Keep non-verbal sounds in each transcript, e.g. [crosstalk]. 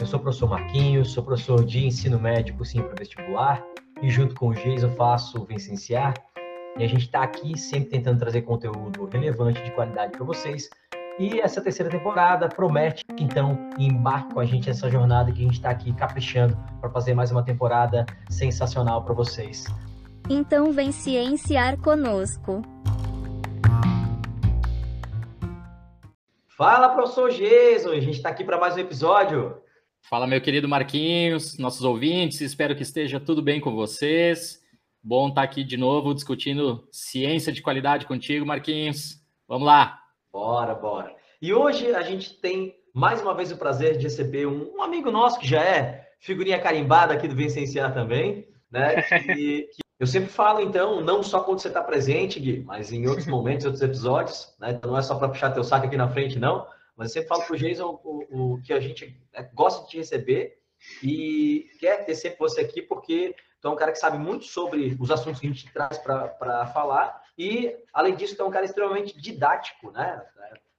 Eu sou o professor Marquinhos, sou professor de ensino médico sim para vestibular e junto com o Jason faço o Vicenciar. E a gente está aqui sempre tentando trazer conteúdo relevante de qualidade para vocês. E essa terceira temporada promete, então, embarque com a gente nessa jornada que a gente está aqui caprichando para fazer mais uma temporada sensacional para vocês. Então vem cienciar conosco. Fala, professor Jason, a gente está aqui para mais um episódio. Fala, meu querido Marquinhos, nossos ouvintes, espero que esteja tudo bem com vocês. Bom estar aqui de novo discutindo ciência de qualidade contigo, Marquinhos. Vamos lá. Bora, bora. E hoje a gente tem mais uma vez o prazer de receber um, um amigo nosso que já é figurinha carimbada aqui do Vicenciar também, né? Que, [laughs] que eu sempre falo, então, não só quando você está presente, Gui, mas em outros [laughs] momentos, outros episódios, né? Então não é só para puxar teu saco aqui na frente, não. Mas eu sempre falo para o Jason o, que a gente né, gosta de te receber e quer ter sempre você aqui, porque tu é um cara que sabe muito sobre os assuntos que a gente traz para falar e, além disso, tu é um cara extremamente didático, né?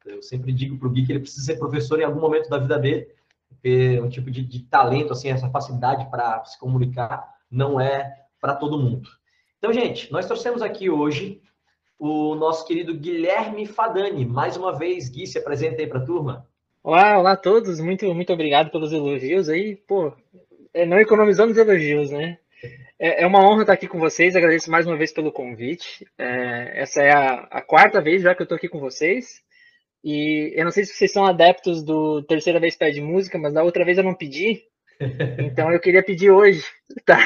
Eu sempre digo para o Gui que ele precisa ser professor em algum momento da vida dele, porque é um tipo de, de talento, assim, essa facilidade para se comunicar não é para todo mundo. Então, gente, nós trouxemos aqui hoje o nosso querido Guilherme Fadani. Mais uma vez, Gui, se apresenta aí para a turma. Olá, olá a todos. Muito, muito obrigado pelos elogios aí. Pô, é, não economizamos elogios, né? É, é, uma honra estar aqui com vocês. Agradeço mais uma vez pelo convite. É, essa é a, a, quarta vez já que eu estou aqui com vocês. E eu não sei se vocês são adeptos do terceira vez pede música, mas da outra vez eu não pedi. Então eu queria pedir hoje, [laughs] tá?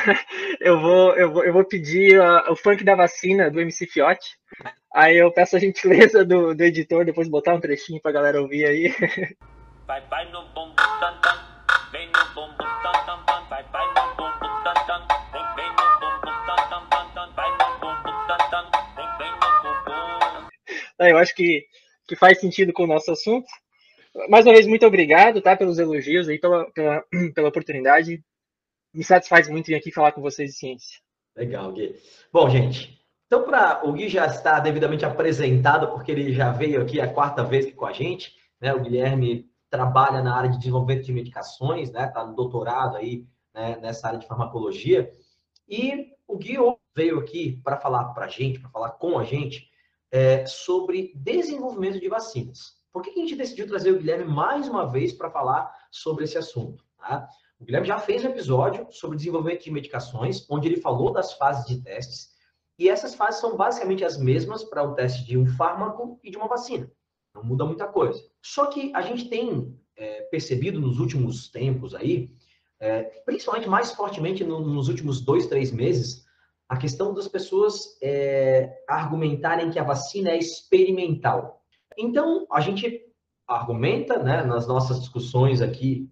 Eu vou, eu vou, eu vou pedir uh, o funk da vacina do MC Fiote. Aí eu peço a gentileza do, do editor depois botar um trechinho pra galera ouvir aí. [laughs] Vai, vai no bom tan tan, vem no bom tan tan, vai, vai no bom tan tan, vem, vem no bom tan tan tan, vai no bom tan tan, vem, vem no bom. Eu acho que, que faz sentido com o nosso assunto mais uma vez, muito obrigado, tá, pelos elogios aí, pela, pela, [clears throat] pela oportunidade. Me satisfaz muito vir aqui falar com vocês de ciência. Legal, Gui. Bom, gente, então para o Gui já está devidamente apresentado, porque ele já veio aqui a quarta vez com a gente, né? O Guilherme trabalha na área de desenvolvimento de medicações, né? Está no doutorado aí né? nessa área de farmacologia. E o Gui veio aqui para falar para a gente, para falar com a gente é, sobre desenvolvimento de vacinas. Por que a gente decidiu trazer o Guilherme mais uma vez para falar sobre esse assunto? Tá? O Guilherme já fez um episódio sobre desenvolvimento de medicações, onde ele falou das fases de testes, e essas fases são basicamente as mesmas para o teste de um fármaco e de uma vacina. Não muda muita coisa. Só que a gente tem é, percebido nos últimos tempos aí, é, principalmente mais fortemente no, nos últimos dois, três meses, a questão das pessoas é, argumentarem que a vacina é experimental. Então, a gente argumenta, né, nas nossas discussões aqui,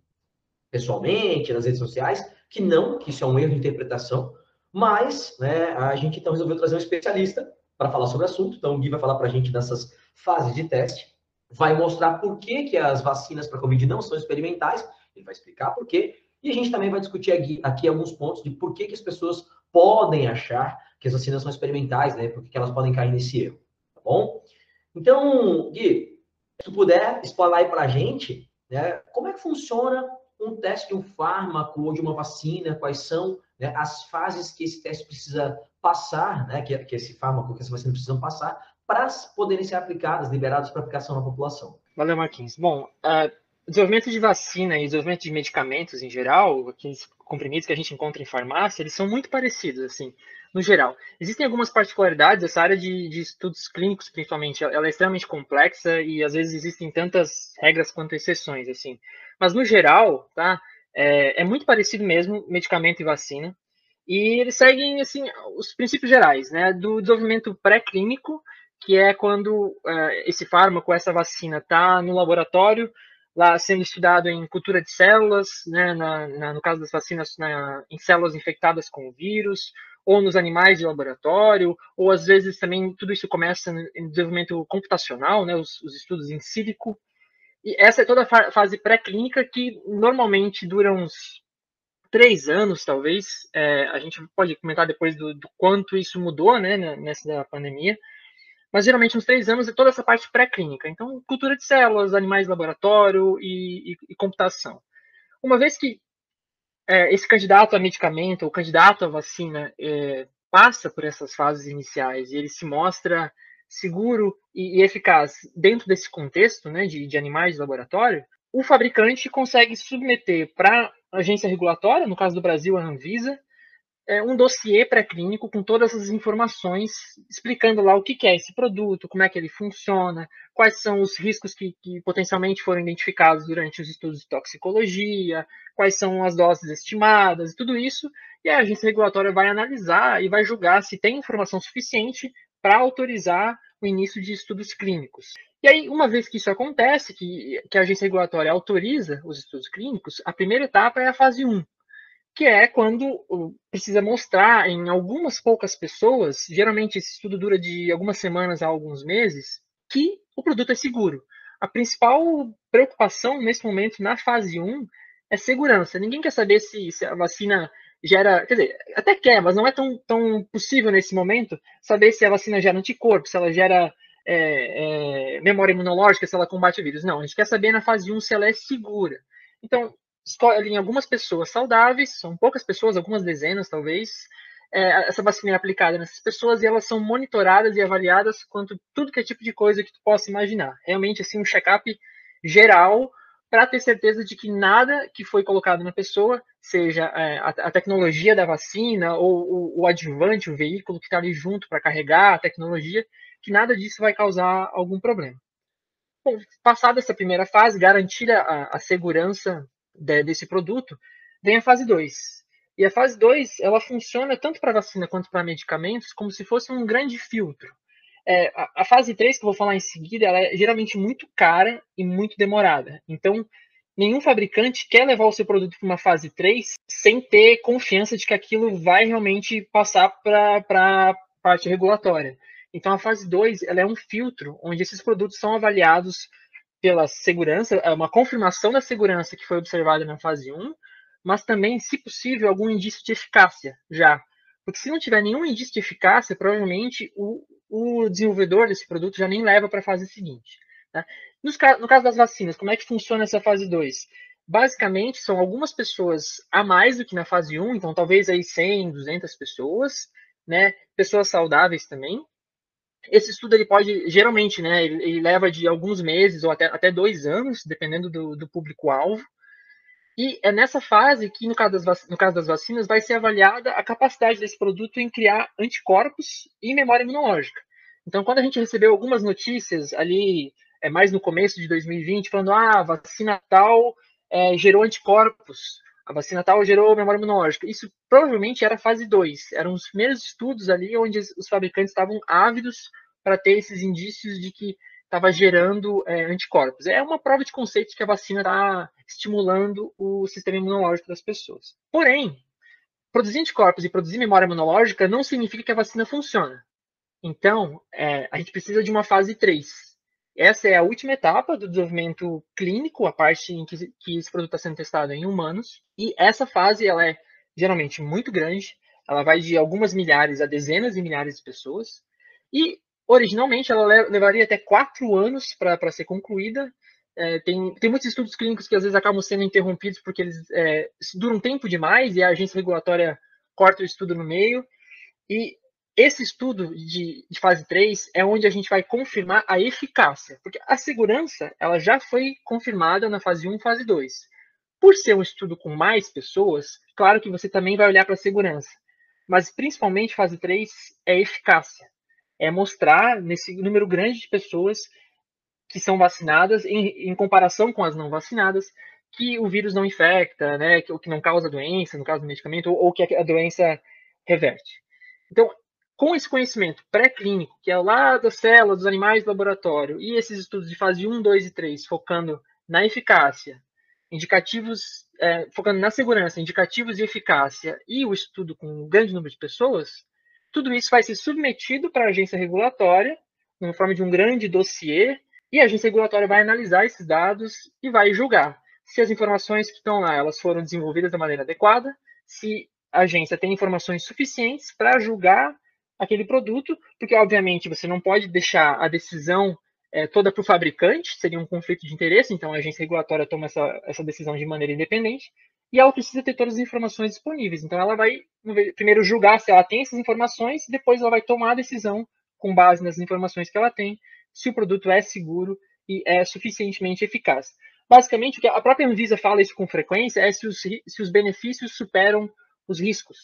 pessoalmente, nas redes sociais, que não, que isso é um erro de interpretação, mas né, a gente então resolveu trazer um especialista para falar sobre o assunto. Então, o Gui vai falar para a gente dessas fases de teste, vai mostrar por que, que as vacinas para Covid não são experimentais, ele vai explicar por quê, e a gente também vai discutir aqui, aqui alguns pontos de por que, que as pessoas podem achar que as vacinas são experimentais, né? Por que elas podem cair nesse erro, tá bom? Então, Gui, se tu puder explanar aí para a gente, né, como é que funciona um teste de um fármaco ou de uma vacina, quais são né, as fases que esse teste precisa passar, né, que, que esse fármaco, que essa vacina precisam passar, para poderem ser aplicadas, liberadas para aplicação na população. Valeu, Marquinhos. Bom, uh, desenvolvimento de vacina e desenvolvimento de medicamentos em geral, aqueles comprimidos que a gente encontra em farmácia, eles são muito parecidos, assim, no geral. Existem algumas particularidades, essa área de, de estudos clínicos, principalmente, ela é extremamente complexa e às vezes existem tantas regras quanto exceções, assim. Mas no geral, tá, é, é muito parecido mesmo, medicamento e vacina. E eles seguem, assim, os princípios gerais, né, do desenvolvimento pré-clínico, que é quando uh, esse fármaco, essa vacina, está no laboratório, lá sendo estudado em cultura de células, né, na, na, no caso das vacinas, na, em células infectadas com o vírus, ou nos animais de laboratório, ou às vezes também tudo isso começa em desenvolvimento computacional, né, os, os estudos em sílico. E essa é toda a fase pré-clínica que normalmente dura uns três anos, talvez. É, a gente pode comentar depois do, do, quanto isso mudou né, nessa pandemia mas geralmente uns três anos é toda essa parte pré-clínica. Então, cultura de células, animais de laboratório e, e, e computação. Uma vez que é, esse candidato a medicamento, o candidato a vacina, é, passa por essas fases iniciais e ele se mostra seguro e, e eficaz dentro desse contexto né, de, de animais de laboratório, o fabricante consegue submeter para a agência regulatória, no caso do Brasil, a Anvisa, é, um dossiê pré-clínico com todas as informações, explicando lá o que, que, é esse produto, como é que ele funciona, quais são os riscos que, que, potencialmente foram identificados durante os estudos de toxicologia, quais são as doses estimadas e tudo isso, e a agência regulatória vai analisar e vai julgar se tem informação suficiente para autorizar o início de estudos clínicos. E aí, uma vez que isso acontece, que, que a agência regulatória autoriza os estudos clínicos, a primeira etapa é a fase 1, que é quando precisa mostrar em algumas poucas pessoas, geralmente esse estudo dura de algumas semanas a alguns meses, que o produto é seguro. A principal preocupação nesse momento, na fase 1, é segurança. Ninguém quer saber se, se a vacina gera. Quer dizer, até quer, mas não é tão, tão possível nesse momento saber se a vacina gera anticorpo, se ela gera é, é, memória imunológica, se ela combate vírus. Não, a gente quer saber na fase 1 se ela é segura. Então, escolhem algumas pessoas saudáveis, são poucas pessoas, algumas dezenas talvez. É, essa vacina é aplicada nessas pessoas e elas são monitoradas e avaliadas quanto tudo que é tipo de coisa que tu possa imaginar. Realmente, assim, um check-up geral para ter certeza de que nada que foi colocado na pessoa, seja é, a, a, tecnologia da vacina ou o, o adjuvante, o veículo que está ali junto para carregar a tecnologia, que nada disso vai causar algum problema. Bom, passada essa primeira fase, garantida a, a segurança de, desse produto, vem a fase 2. E a fase 2, ela funciona tanto para vacina quanto para medicamentos como se fosse um grande filtro. É, a, a, fase 3, que eu vou falar em seguida, ela é geralmente muito cara e muito demorada. Então, nenhum fabricante quer levar o seu produto para uma fase 3 sem ter confiança de que aquilo vai realmente passar para a parte regulatória. Então, a fase 2 ela é um filtro onde esses produtos são avaliados pela segurança, é uma confirmação da segurança que foi observada na fase 1, mas também, se possível, algum indício de eficácia já. Porque se não tiver nenhum indício de eficácia, provavelmente o, o desenvolvedor desse produto já nem leva para a fase seguinte. Né? Nos, no caso das vacinas, como é que funciona essa fase 2? Basicamente, são algumas pessoas a mais do que na fase 1, então talvez aí 100, 200 pessoas, né? pessoas saudáveis também, esse estudo ele pode, geralmente, né, ele, ele, leva de alguns meses ou até, até dois anos, dependendo do, do público-alvo. E é nessa fase que, no caso, das, no caso das vacinas, vai ser avaliada a capacidade desse produto em criar anticorpos e memória imunológica. Então, quando a gente recebeu algumas notícias ali, é, mais no começo de 2020, falando, ah, vacina tal é, gerou anticorpos, a vacina tal gerou memória imunológica. Isso provavelmente era fase 2. Eram os primeiros estudos ali onde os fabricantes estavam ávidos para ter esses indícios de que estava gerando é, anticorpos. É uma prova de conceito que a vacina está estimulando o sistema imunológico das pessoas. Porém, produzir anticorpos e produzir memória imunológica não significa que a vacina funciona. Então, é, a gente precisa de uma fase 3. Essa é a última etapa do desenvolvimento clínico, a parte em que, que esse produto está sendo testado em humanos. E essa fase ela é geralmente muito grande, ela vai de algumas milhares a dezenas de milhares de pessoas. E originalmente ela levaria até quatro anos para ser concluída. É, tem, tem muitos estudos clínicos que às vezes acabam sendo interrompidos porque eles é, duram tempo demais e a agência regulatória corta o estudo no meio. E esse estudo de, de, fase 3 é onde a gente vai confirmar a eficácia, porque a segurança ela já foi confirmada na fase 1 e fase 2. Por ser um estudo com mais pessoas, claro que você também vai olhar para a segurança, mas principalmente fase 3 é eficácia. É mostrar nesse número grande de pessoas que são vacinadas em, em comparação com as não vacinadas, que o vírus não infecta, né, que, que não causa doença, no caso do medicamento, ou, ou que a doença reverte. Então, com esse conhecimento pré-clínico, que é lá da célula, dos animais do laboratório, e esses estudos de fase 1, 2 e 3, focando na eficácia, indicativos, é, focando na segurança, indicativos de eficácia, e o estudo com um grande número de pessoas, tudo isso vai ser submetido para a agência regulatória, na forma de um grande dossiê, e a agência regulatória vai analisar esses dados e vai julgar se as informações que estão lá elas foram desenvolvidas da maneira adequada, se a agência tem informações suficientes para julgar aquele produto, porque obviamente você não pode deixar a decisão é, toda para o fabricante, seria um conflito de interesse, então a agência regulatória toma essa, essa decisão de maneira independente, e ela precisa ter todas as informações disponíveis. Então ela vai primeiro julgar se ela tem essas informações, depois ela vai tomar a decisão com base nas informações que ela tem, se o produto é seguro e é suficientemente eficaz. Basicamente, o que a própria Anvisa fala isso com frequência é se os, se os benefícios superam os riscos.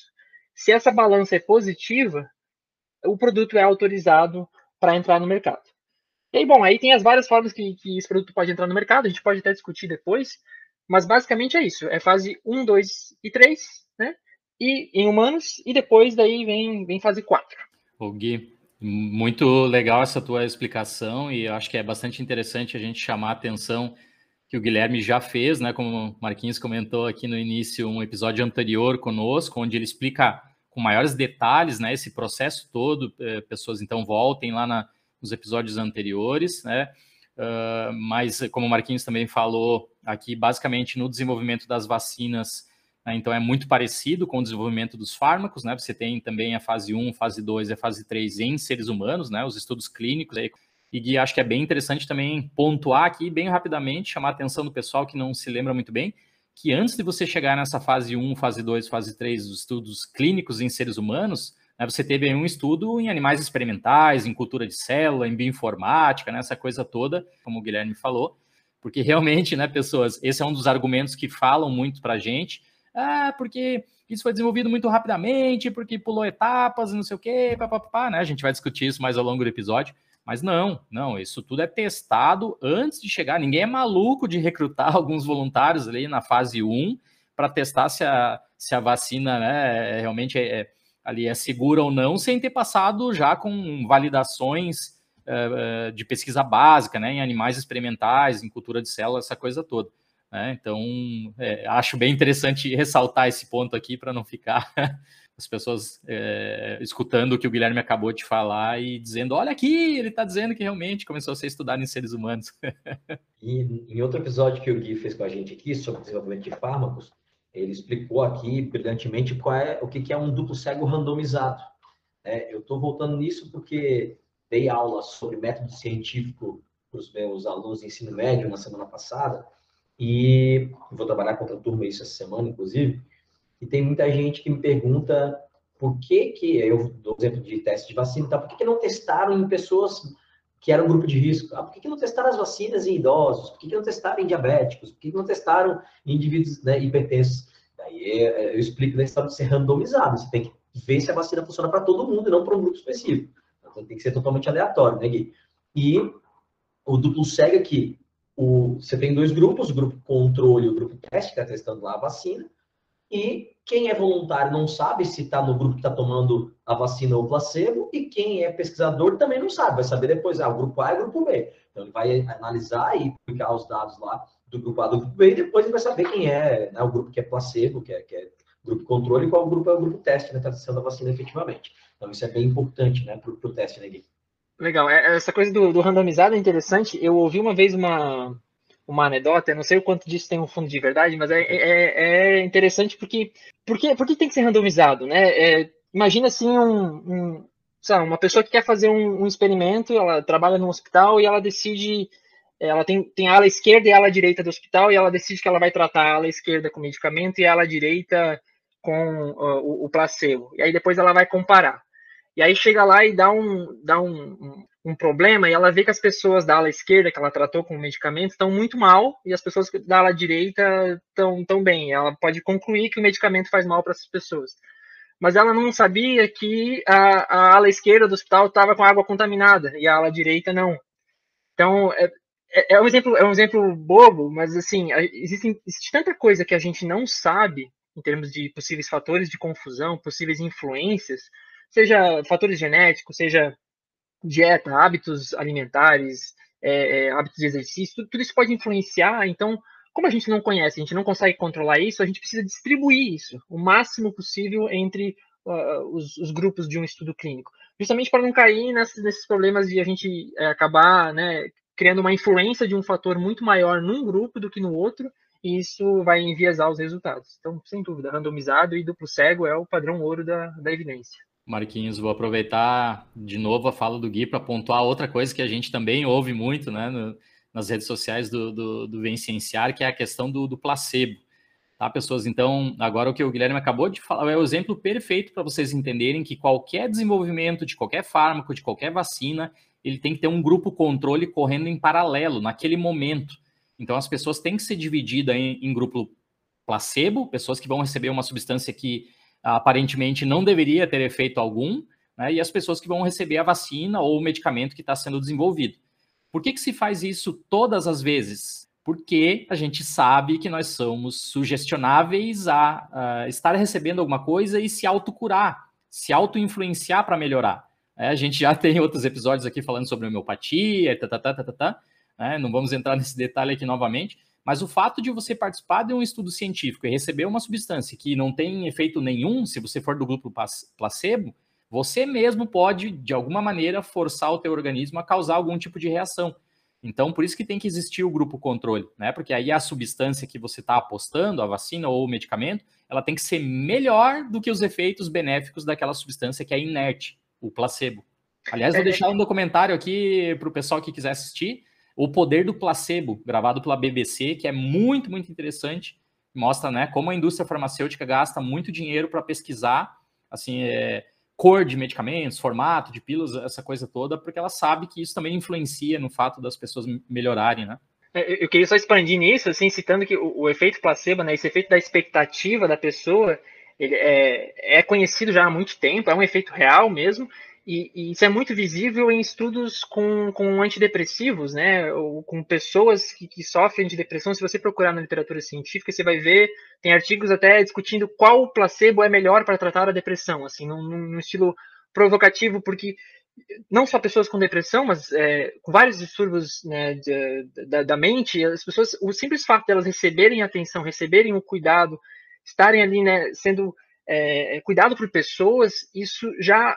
Se essa balança é positiva, o produto é autorizado para entrar no mercado. E aí, bom, aí tem as várias formas que, que esse produto pode entrar no mercado, a gente pode até discutir depois, mas basicamente é isso, é fase 1, 2 e 3, né? E em humanos, e depois daí vem, vem fase 4. O Gui, muito legal essa tua explicação e eu acho que é bastante interessante a gente chamar a atenção que o Guilherme já fez, né? Como o Marquinhos comentou aqui no início, um episódio anterior conosco, onde ele explica com maiores detalhes, né, esse processo todo. Eh, pessoas então voltem lá na, nos episódios anteriores, né? Uh, mas como o Marquinhos também falou aqui, basicamente no desenvolvimento das vacinas, né, então é muito parecido com o desenvolvimento dos fármacos, né? Você tem também a fase 1, fase 2 e a fase 3 em seres humanos, né? Os estudos clínicos aí. E acho que é bem interessante também pontuar aqui bem rapidamente, chamar a atenção do pessoal que não se lembra muito bem, que antes de você chegar nessa fase 1, fase 2, fase 3 dos estudos clínicos em seres humanos, né, você teve um estudo em animais experimentais, em cultura de célula, em bioinformática, né, essa coisa toda, como o Guilherme falou, porque realmente, né, pessoas, esse é um dos argumentos que falam muito para gente, ah, porque isso foi desenvolvido muito rapidamente, porque pulou etapas, não sei o quê, papapá, né, a gente vai discutir isso mais ao longo do episódio, mas não, não, isso tudo é testado antes de chegar. Ninguém é maluco de recrutar [laughs] alguns voluntários ali na fase 1 para testar se a, se a vacina né, realmente é, é, ali é segura ou não, sem ter passado já com validações é, de pesquisa básica, né, em animais experimentais, em cultura de células, essa coisa toda. Né? Então, é, acho bem interessante [laughs] ressaltar esse ponto aqui para não ficar as pessoas é, escutando o que o Guilherme acabou de falar e dizendo: olha aqui, ele está dizendo que realmente começou a ser estudado em seres humanos. [laughs] e em outro episódio que o Gui fez com a gente aqui sobre desenvolvimento de fármacos, ele explicou aqui brilhantemente qual é, o que é um duplo cego randomizado. É, eu estou voltando nisso porque dei aula sobre método científico para os meus alunos de ensino médio na semana passada e vou trabalhar com outra turma isso essa semana, inclusive. E tem muita gente que me pergunta por que que, eu dou exemplo de teste de vacina, tá? por que, que não testaram em pessoas que eram grupo de risco? Ah, por que, que não testaram as vacinas em idosos? Por que, que não testaram em diabéticos? Por que, que não testaram em indivíduos né, hipertensos? Daí é, eu explico na história de ser randomizado. Você tem que ver se a vacina funciona para todo mundo e não para um grupo específico. Então tem que ser totalmente aleatório, né, Gui? E o duplo cego aqui, o, você tem dois grupos, o grupo controle e o grupo teste, que está testando lá a vacina. E quem é voluntário não sabe se está no grupo que está tomando a vacina ou placebo, e quem é pesquisador também não sabe, vai saber depois, ah, o grupo A e o grupo B. Então ele vai analisar e publicar os dados lá do grupo A do grupo B, e depois ele vai saber quem é né, o grupo que é placebo, que é, que é grupo controle, e qual grupo é o grupo teste, né, está testando a vacina efetivamente. Então isso é bem importante, né, para o teste, né, Gui? Legal, é, essa coisa do, do randomizado é interessante. Eu ouvi uma vez uma, uma anedota, não sei o quanto disso tem um fundo de verdade, mas é, é, é interessante porque, porque, porque tem que ser randomizado, né? É, imagina assim um, um sabe, uma pessoa que quer fazer um, um, experimento, ela trabalha no hospital e ela decide, ela tem, tem a ala esquerda e a ala direita do hospital e ela decide que ela vai tratar a ala esquerda com medicamento e a ala direita com uh, o, o placebo. E aí depois ela vai comparar. E aí chega lá e dá um, dá um, um, problema e ela vê que as pessoas da ala esquerda, que ela tratou com medicamento, estão muito mal e as pessoas da ala direita estão tão bem. Ela pode concluir que o medicamento faz mal para essas pessoas. Mas ela não sabia que a, a ala esquerda do hospital estava com água contaminada e a ala direita não. Então, é, é, é, um exemplo, é um exemplo bobo, mas assim, existe tanta coisa que a gente não sabe em termos de possíveis fatores de confusão, possíveis influências, seja fatores genéticos, seja dieta, hábitos alimentares, é, é, hábitos de exercício, tudo, tudo, isso pode influenciar. Então, como a gente não conhece, a gente não consegue controlar isso, a gente precisa distribuir isso o máximo possível entre uh, os, os, grupos de um estudo clínico, justamente para não cair nesses, nesses problemas de a gente é, acabar né, criando uma influência de um fator muito maior num grupo do que no outro, e isso vai enviesar os resultados. Então, sem dúvida, randomizado e duplo cego é o padrão ouro da, da evidência. Marquinhos, vou aproveitar de novo a fala do Gui para pontuar outra coisa que a gente também ouve muito né, no, nas redes sociais do, do, do que é a questão do, do placebo. Tá, pessoas? Então, agora o que o Guilherme acabou de falar é o exemplo perfeito para vocês entenderem que qualquer desenvolvimento de qualquer fármaco, de qualquer vacina, ele tem que ter um grupo controle correndo em paralelo naquele momento. Então as pessoas têm que ser divididas em, em grupo placebo, pessoas que vão receber uma substância que aparentemente não deveria ter efeito algum, né, e as pessoas que vão receber a vacina ou o medicamento que está sendo desenvolvido. Por que, que se faz isso todas as vezes? Porque a gente sabe que nós somos sugestionáveis a, a estar recebendo alguma coisa e se autocurar, se auto-influenciar para melhorar. É, a gente já [laughs] tem outros episódios aqui falando sobre homeopatia, tá, tá, tá, tá, tá, tá né? não vamos entrar nesse detalhe aqui novamente, mas o fato de você participar de um estudo científico e receber uma substância que não tem efeito nenhum, se você for do grupo placebo, você mesmo pode, de alguma maneira, forçar o teu organismo a causar algum tipo de reação. Então, por isso que tem que existir o grupo controle, né? Porque aí a substância que você está apostando, a vacina ou o medicamento, ela tem que ser melhor do que os efeitos benéficos daquela substância que é inerte o placebo. Aliás, vou é, deixar um documentário aqui para o pessoal que quiser assistir, O Poder do Placebo, gravado pela BBC, que é muito, muito interessante. Mostra né, como a indústria farmacêutica gasta muito dinheiro para pesquisar assim, é, cor de medicamentos, formato de pílulas, essa coisa toda, porque ela sabe que isso também influencia no fato das pessoas melhorarem, né? É, eu queria só expandir nisso, assim, citando que o, o efeito placebo, né, esse efeito da expectativa da pessoa, ele é, é conhecido já há muito tempo, é um efeito real mesmo, e, e, isso é muito visível em estudos com, com antidepressivos, né? Ou com pessoas que, que sofrem de depressão. Se você procurar na literatura científica, você vai ver, tem artigos até discutindo qual placebo é melhor para tratar a depressão, assim, num, num estilo provocativo, porque não só pessoas com depressão, mas é, com vários distúrbios né, de, da, da, mente, as pessoas, o simples fato delas receberem atenção, receberem o cuidado, estarem ali, né, sendo é, é, cuidado por pessoas, isso já,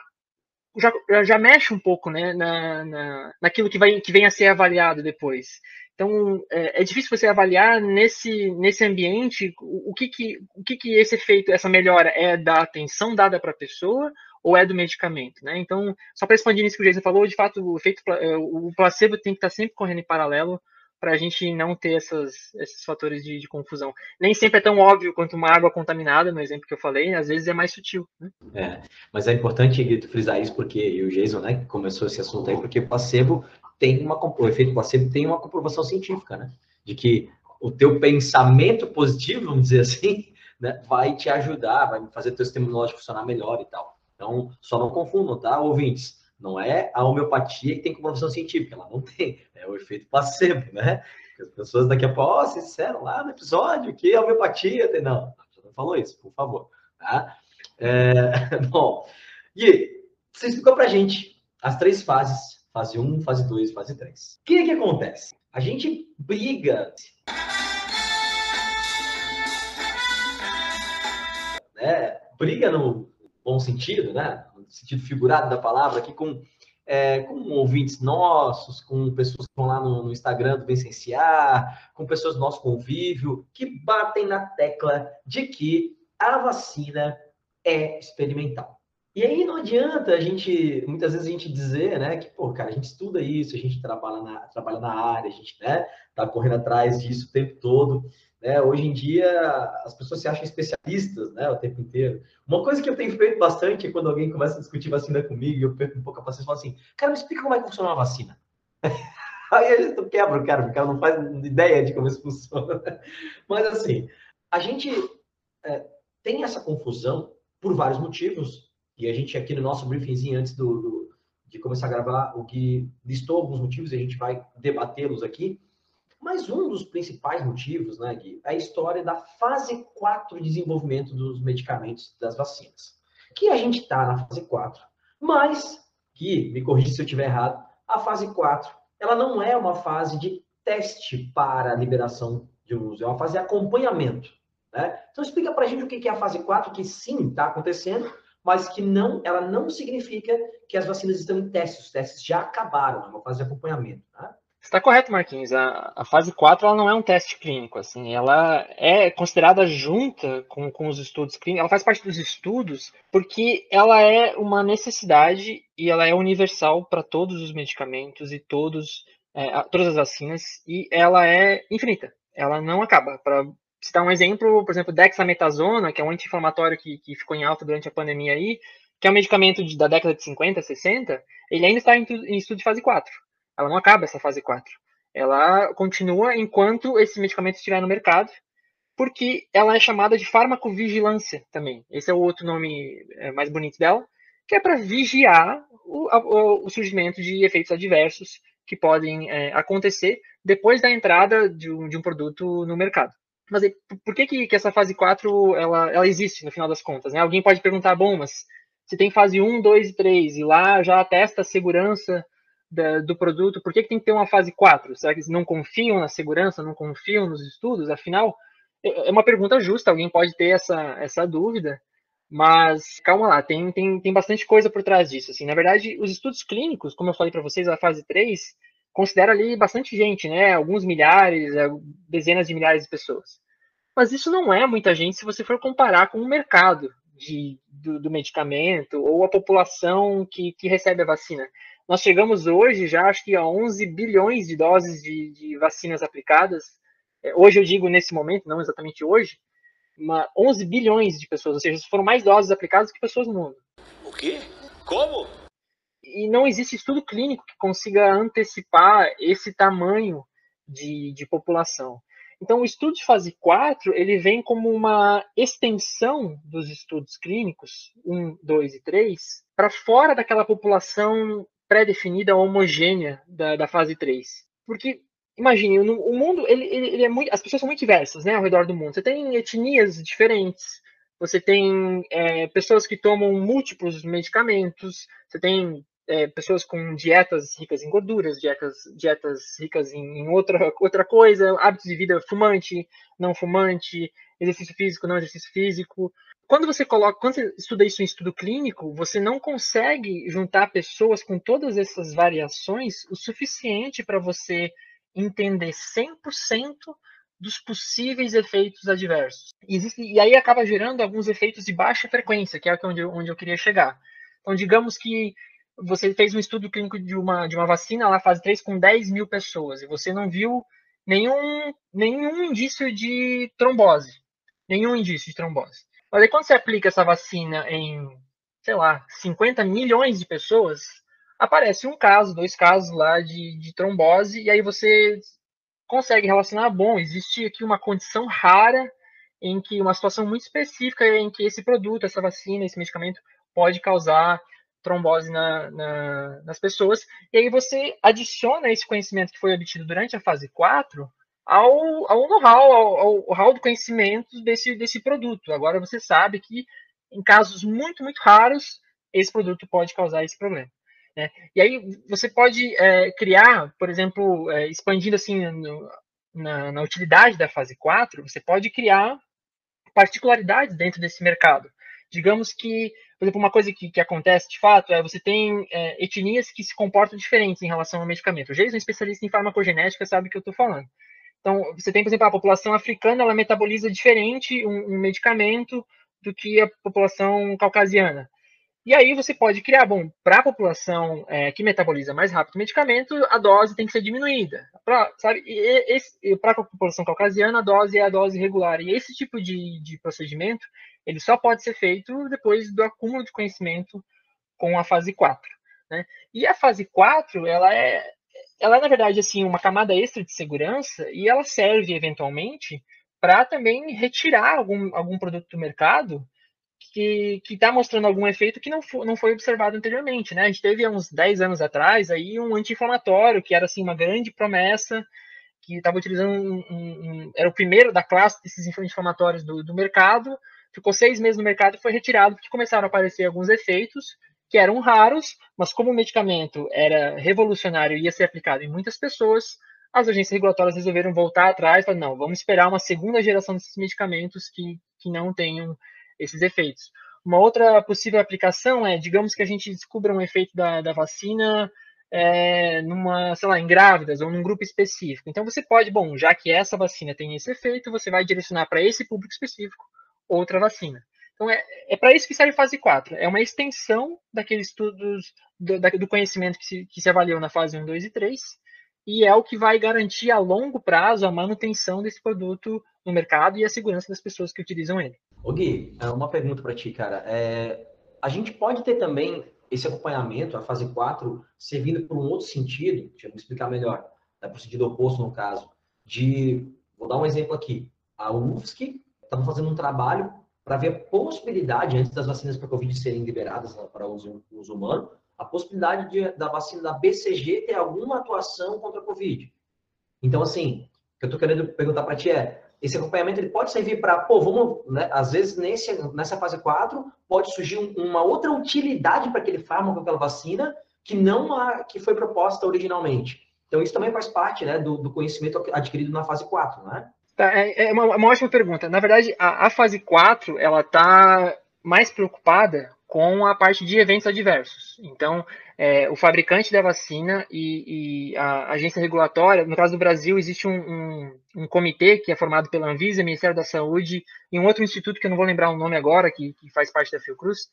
já, já mexe um pouco, né, na, na, naquilo que, vai, que vem a ser avaliado depois. Então, é, é difícil você avaliar nesse, nesse ambiente o, o, que, que, o que, que esse efeito, essa melhora é da atenção dada para a pessoa ou é do medicamento, né? Então, só para expandir nisso que o Jason falou, de fato, o efeito, o placebo tem que estar sempre correndo em paralelo para a gente não ter essas, esses fatores de, de, confusão. Nem sempre é tão óbvio quanto uma água contaminada, no exemplo que eu falei, às vezes é mais sutil. Né? É, mas é importante frisar isso porque e o Jason, né, começou esse assunto aí, porque placebo tem uma o efeito placebo tem uma comprovação científica, né, de que o teu pensamento positivo, vamos dizer assim, [laughs] né, vai te ajudar, vai fazer teu sistema imunológico funcionar melhor e tal. Então, só não confundam, tá, ouvintes? Não é a homeopatia que tem comprovação científica, ela não tem. É o efeito placebo, né? As pessoas daqui a pouco, oh, vocês disseram lá no episódio que a homeopatia tem. Não, você não falou isso, por favor. Tá? É, [laughs] bom, e você explicou pra gente as três fases: fase 1, fase 2, fase 3. O que é que acontece? A gente briga. Né? Briga no bom sentido, né? no sentido figurado da palavra, aqui com, é, com ouvintes nossos, com pessoas que estão lá no, no Instagram do Vencenciar, com pessoas do nosso convívio, que batem na tecla de que a vacina é experimental. E aí não adianta a gente, muitas vezes a gente dizer, né, que, pô, cara, a gente estuda isso, a gente trabalha na, trabalha na área, a gente, né, tá correndo atrás disso o tempo todo, Né? Hoje em dia, as pessoas se acham especialistas né, o tempo inteiro. Uma coisa que eu tenho feito bastante é quando alguém começa a discutir vacina comigo, eu perco um pouco a paciência e falo assim, cara, me explica como é que funciona uma vacina. [laughs] Aí a gente quebra o cara, porque o cara não faz ideia de como isso funciona. [laughs] Mas assim, a gente é, tem essa confusão por vários motivos, e a gente aqui no nosso briefingzinho antes do, do, de começar a gravar, o que listou alguns motivos e a gente vai debatê-los aqui. Mas um dos principais motivos, né, Gui, é a história da fase 4 de desenvolvimento dos medicamentos das vacinas. Que a gente está na fase 4, mas, Gui, me corrija se eu estiver errado, a fase 4, ela não é uma fase de teste para a liberação de uso, é uma fase de acompanhamento. Né? Então explica para a gente o que é a fase 4, que sim, está acontecendo, mas que não, ela não significa que as vacinas estão em testes, os testes já acabaram, é uma fase de acompanhamento. Né? Está correto, Marquinhos. A, a, fase 4 ela não é um teste clínico, assim, ela é considerada junta com, com os estudos clínicos, ela faz parte dos estudos porque ela é uma necessidade e ela é universal para todos os medicamentos e todos, é, todas as vacinas, e ela é infinita, ela não acaba. Para citar um exemplo, por exemplo, dexametasona, que é um anti-inflamatório que, que ficou em alta durante a pandemia aí, que é um medicamento de, da década de 50, 60, ele ainda está em, em estudo de fase 4. Ela não acaba essa fase 4. Ela continua enquanto esse medicamento estiver no mercado, porque ela é chamada de farmacovigilância também. Esse é o outro nome é, mais bonito dela, que é para vigiar o, o, o, surgimento de efeitos adversos que podem é, acontecer depois da entrada de um, de um produto no mercado. Mas por que, que, essa fase 4 ela, ela existe no final das contas? Né? Alguém pode perguntar, bom, mas se tem fase 1, 2 e 3 e lá já testa a segurança da, do produto, por que, que tem que ter uma fase 4? Será que eles não confiam na segurança, não confiam nos estudos? Afinal, é, é uma pergunta justa, alguém pode ter essa, essa dúvida, mas calma lá, tem, tem, tem bastante coisa por trás disso. Assim. Na verdade, os estudos clínicos, como eu falei para vocês, a fase 3, considera ali bastante gente, né? Alguns milhares, é, dezenas de milhares de pessoas. Mas isso não é muita gente se você for comparar com o mercado de, do, do medicamento ou a população que, que recebe a vacina. Nós chegamos hoje já, acho que a 11 bilhões de doses de, de vacinas aplicadas. É, hoje eu digo nesse momento, não exatamente hoje, mas 11 bilhões de pessoas, ou seja, foram mais doses aplicadas que pessoas no mundo. O quê? Como? E não existe estudo clínico que consiga antecipar esse tamanho de, de população. Então, o estudo de fase 4, ele vem como uma extensão dos estudos clínicos, 1, 2 e 3, para fora daquela população pré-definida homogênea da, da fase 3. Porque, imagine, o mundo, ele, ele, ele, é muito, as pessoas são muito diversas, né, ao redor do mundo. Você tem etnias diferentes, você tem é, pessoas que tomam múltiplos medicamentos, você tem é, pessoas com dietas ricas em gorduras, dietas, dietas ricas em, em, outra, outra coisa, hábitos de vida fumante, não fumante, exercício físico, não exercício físico quando você coloca, quando você estuda isso em estudo clínico, você não consegue juntar pessoas com todas essas variações o suficiente para você entender 100% dos possíveis efeitos adversos. Existe, e aí acaba gerando alguns efeitos de baixa frequência, que é onde, onde eu queria chegar. Então, digamos que você fez um estudo clínico de uma, de uma vacina lá, fase 3, com 10 mil pessoas, e você não viu nenhum, nenhum indício de trombose. Nenhum indício de trombose. Mas aí quando você aplica essa vacina em, sei lá, 50 milhões de pessoas, aparece um caso, dois casos lá de, de trombose, e aí você consegue relacionar, bom, existe aqui uma condição rara em que uma situação muito específica em que esse produto, essa vacina, esse medicamento pode causar trombose na, na, nas pessoas. E aí você adiciona esse conhecimento que foi obtido durante a fase 4 ao, ao know-how, ao, ao hall do conhecimento desse, desse produto. Agora você sabe que em casos muito, muito raros, esse produto pode causar esse problema. Né? E aí você pode é, criar, por exemplo, é, expandindo assim no, na, na, utilidade da fase 4, você pode criar particularidades dentro desse mercado. Digamos que, por exemplo, uma coisa que, que acontece de fato é você tem é, etnias que se comportam diferentes em relação ao medicamento. O Jason, especialista em farmacogenética, sabe o que eu estou falando. Então, você tem, por exemplo, a população africana, ela metaboliza diferente um, um medicamento do que a população caucasiana. E aí você pode criar, bom, para a população é, que metaboliza mais rápido o medicamento, a dose tem que ser diminuída. Para a população caucasiana, a dose é a dose regular. E esse tipo de, de procedimento, ele só pode ser feito depois do acúmulo de conhecimento com a fase 4. Né? E a fase 4, ela é, ela é, na verdade, assim, uma camada extra de segurança e ela serve, eventualmente, para também retirar algum, algum produto do mercado que está mostrando algum efeito que não, for, não foi observado anteriormente, né? A gente teve há uns 10 anos atrás aí um anti-inflamatório, que era assim uma grande promessa, que estava utilizando um, um, um, era o primeiro da classe desses anti-inflamatórios do, do mercado, ficou seis meses no mercado e foi retirado porque começaram a aparecer alguns efeitos que eram raros, mas como o medicamento era revolucionário e ia ser aplicado em muitas pessoas, as agências regulatórias resolveram voltar atrás, para não, vamos esperar uma segunda geração desses medicamentos que, que não tenham esses efeitos. Uma outra possível aplicação é, digamos que a gente descubra um efeito da, da vacina é, numa, sei lá, em grávidas ou num grupo específico. Então você pode, bom, já que essa vacina tem esse efeito, você vai direcionar para esse público específico outra vacina. Então é, é para isso que serve fase 4. É uma extensão daqueles estudos do, da, do conhecimento que se, que se avaliou na fase 1, 2 e 3, e é o que vai garantir a longo prazo a manutenção desse produto no mercado e a segurança das pessoas que utilizam ele. Ô Gui, é uma pergunta para ti, cara. É, a gente pode ter também esse acompanhamento, a fase 4, servindo por um outro sentido, deixa eu explicar melhor, né, para o sentido oposto no caso, de, vou dar um exemplo aqui, a UFSC estava fazendo um trabalho para ver a possibilidade, antes das vacinas para Covid serem liberadas para uso, uso humano, a possibilidade de, da vacina da BCG ter alguma atuação contra a Covid. Então, assim, o que eu estou querendo perguntar para ti é, esse acompanhamento ele pode servir para, pô, vamos, né, às vezes nesse, nessa fase 4 pode surgir um, uma outra utilidade para aquele fármaco, aquela vacina, que não a que foi proposta originalmente. Então isso também faz parte né, do, do conhecimento adquirido na fase 4, né? Tá, é, é uma, uma, ótima pergunta. Na verdade, a, a fase 4, ela está mais preocupada com a parte de eventos adversos. Então, é, o fabricante da vacina e, e, a agência regulatória, no caso do Brasil, existe um, um, um, comitê que é formado pela Anvisa, Ministério da Saúde e um outro instituto que eu não vou lembrar o nome agora, que, que faz parte da Fiocruz.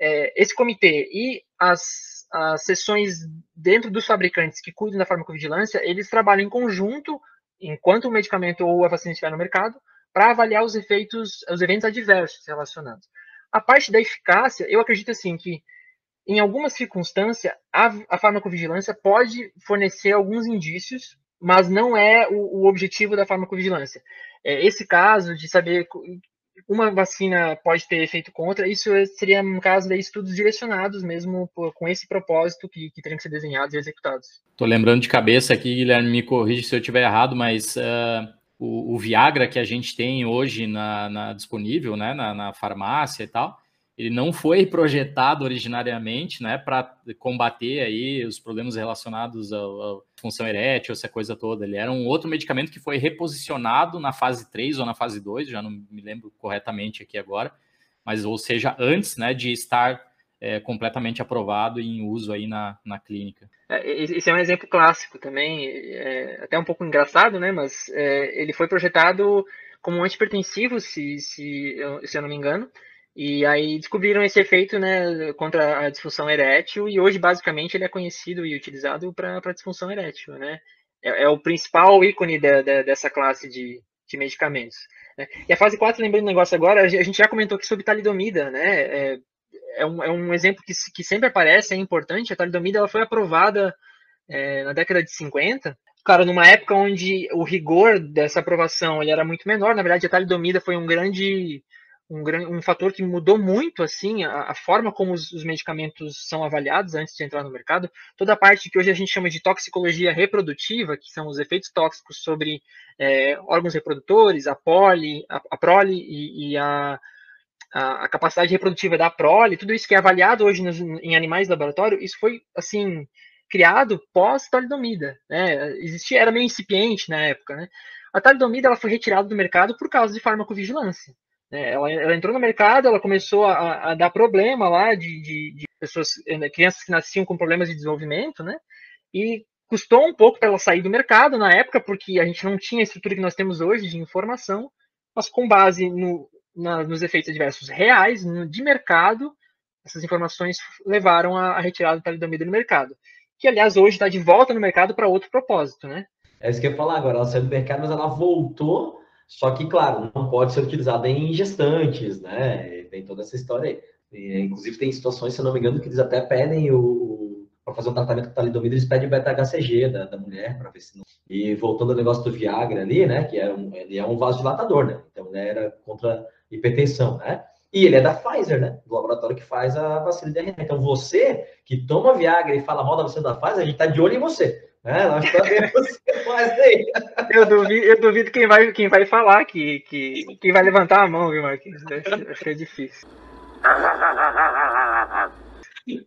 É, esse comitê e as, as sessões dentro dos fabricantes que cuidam da farmacovigilância, eles trabalham em conjunto enquanto o medicamento ou a vacina estiver no mercado para avaliar os efeitos, os eventos adversos relacionados. A parte da eficácia, eu acredito assim que em algumas circunstâncias a, a farmacovigilância pode fornecer alguns indícios, mas não é o, o objetivo da farmacovigilância. É, esse caso de saber uma vacina pode ter efeito contra, isso seria no caso de estudos direcionados mesmo por, com esse propósito que, que teriam que ser desenhados e executados. Estou lembrando de cabeça aqui, Guilherme, me corrige se eu estiver errado, mas uh, o, o, Viagra que a gente tem hoje na, na disponível, né, na, na, farmácia e tal, ele não foi projetado originariamente, né, para combater aí os problemas relacionados à, função erétil, essa coisa toda. Ele era um outro medicamento que foi reposicionado na fase 3 ou na fase 2, já não me lembro corretamente aqui agora, mas ou seja, antes, né, de estar é, completamente aprovado e em uso aí na, na clínica. É, esse é um exemplo clássico também, é, até um pouco engraçado, né? Mas é, ele foi projetado como um antipertensivo, se, se, se eu não me engano, e aí descobriram esse efeito né, contra a disfunção erétil, e hoje basicamente ele é conhecido e utilizado para disfunção erétil. Né? É, é, o principal ícone de, de, dessa classe de, de medicamentos. Né? E a fase 4, lembrando um negócio agora, a gente já comentou aqui sobre talidomida, né? É, é um, é um exemplo que, que sempre aparece, é importante. A talidomida ela foi aprovada é, na década de 50. Cara, numa época onde o rigor dessa aprovação ele era muito menor, na verdade a talidomida foi um grande um, um fator que mudou muito assim a, a forma como os, os, medicamentos são avaliados antes de entrar no mercado. Toda a parte que hoje a gente chama de toxicologia reprodutiva, que são os efeitos tóxicos sobre é, órgãos reprodutores, a poli, a, a prole e, e a, a, a, capacidade reprodutiva da prole, tudo isso que é avaliado hoje nos, em animais de laboratório, isso foi assim criado pós talidomida, né? Existia, era meio incipiente na época, né? A talidomida ela foi retirada do mercado por causa de farmacovigilância. Né? Ela, ela, entrou no mercado, ela começou a, a dar problema lá de, de, de, pessoas, eh, crianças que nasciam com problemas de desenvolvimento, né? E custou um pouco para ela sair do mercado na época, porque a gente não tinha a estrutura que nós temos hoje de informação, mas com base no, na, nos efeitos adversos reais, no, de mercado, essas informações levaram à retirada do talidomida no mercado, que aliás hoje está de volta no mercado para outro propósito, né? É isso que eu ia falar agora, ela saiu do mercado, mas ela voltou, só que, claro, não pode ser utilizada em gestantes, né? Tem toda essa história aí. E, inclusive, tem situações, se eu não me engano, que eles até pedem o. para fazer um tratamento com talidomida, eles pedem beta-HCG da, da mulher, para ver se não. E voltando ao negócio do Viagra ali, né? Que é um, ele é um vasodilatador, né? Então, ele era contra hipertensão, né? E ele é da Pfizer, né? Do laboratório que faz a vacina de RNA. Então, você que toma Viagra e fala mal da vacina da Pfizer, a gente tá de olho em você. Né? Nós sabemos que faz aí. Eu duvido, eu duvido quem, vai, quem vai falar que, que, quem vai levantar a mão, viu, Marquinhos? Acho que é difícil.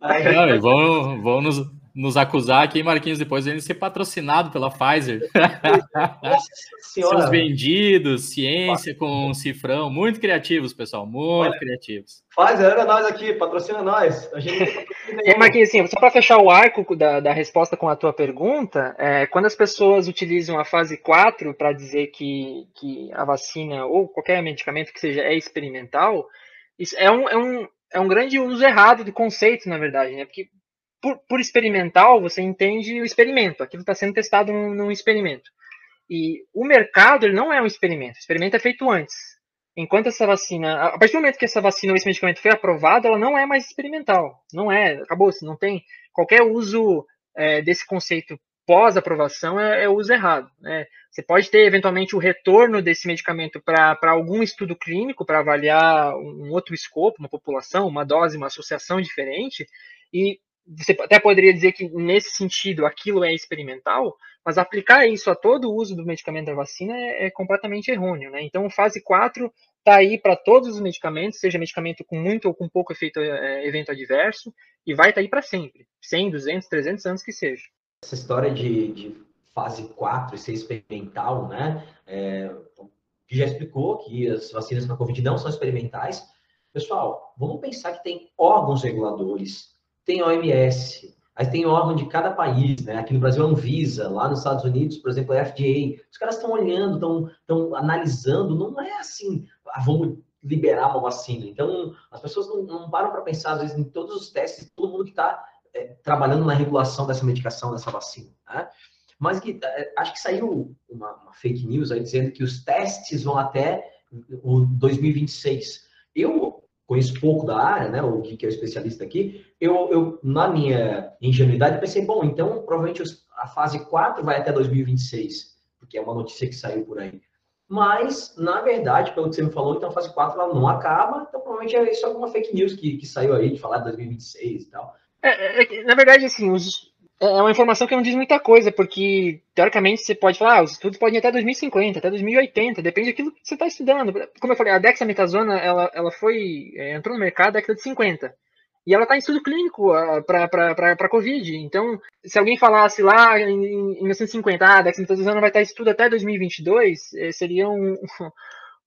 Não, vão, vão nos, nos acusar aqui, Marquinhos, depois de ser patrocinado pela Pfizer. Nossa [laughs] senhora. Seus vendidos, ciência com cifrão, muito criativos, pessoal, muito Olha, criativos. Pfizer, era nós aqui, patrocina nós. A gente [laughs] é, Marquinhos, assim, só para fechar o arco da, da resposta com a tua pergunta, é, quando as pessoas utilizam a fase 4 para dizer que, que a vacina ou qualquer medicamento que seja é experimental, isso é um, é um, é um grande uso errado de conceito, na verdade, né? Porque por, por experimental, você entende o experimento. Aquilo está sendo testado num, num, experimento. E o mercado ele não é um experimento. O experimento é feito antes. Enquanto essa vacina, a partir do momento que essa vacina ou esse medicamento foi aprovado, ela não é mais experimental. Não é, acabou. Se não tem qualquer uso é, desse conceito pós-aprovação é, é uso errado. Né? Você pode ter eventualmente o retorno desse medicamento para algum estudo clínico para avaliar um outro escopo, uma população, uma dose, uma associação diferente, e você até poderia dizer que nesse sentido aquilo é experimental, mas aplicar isso a todo o uso do medicamento da vacina é, é completamente errôneo. Né? Então, fase 4 está aí para todos os medicamentos, seja medicamento com muito ou com pouco efeito, é, evento adverso, e vai estar tá aí para sempre 100, 200, 300 anos que seja essa história de, de fase 4 e ser experimental, né? É, que já explicou que as vacinas para Covid não são experimentais. Pessoal, vamos pensar que tem órgãos reguladores, tem OMS, aí tem órgão de cada país, né? Aqui no Brasil é Anvisa, lá nos Estados Unidos, por exemplo, é FDA. Os caras estão olhando, estão analisando, não é assim, ah, vamos liberar uma vacina. Então, as pessoas não, não param para pensar, às vezes, em todos os testes, todo mundo que está é, trabalhando na regulação dessa medicação, dessa vacina. Né? Mas que, é, acho que saiu uma, uma, fake news aí dizendo que os testes vão até o 2026. Eu conheço pouco da área, né? O que é o especialista aqui. Eu, eu, na minha ingenuidade, pensei, bom, então provavelmente a fase 4 vai até 2026, porque é uma notícia que saiu por aí. Mas, na verdade, pelo que você me falou, então a fase 4 ela não acaba, então provavelmente é só uma fake news que, que saiu aí de falar de 2026 e tal. É, é, na verdade, assim, os, é, é uma informação que não diz muita coisa, porque, teoricamente, você pode falar, ah, os estudos podem ir até 2050, até 2080, depende daquilo que você está estudando. Como eu falei, a dexametasona, ela, ela foi, é, entrou no mercado na década de 50. E ela está em estudo clínico uh, para Covid. Então, se alguém falasse lá em, em 1950, ah, a dexametasona vai estar em estudo até 2022, eh, seria um,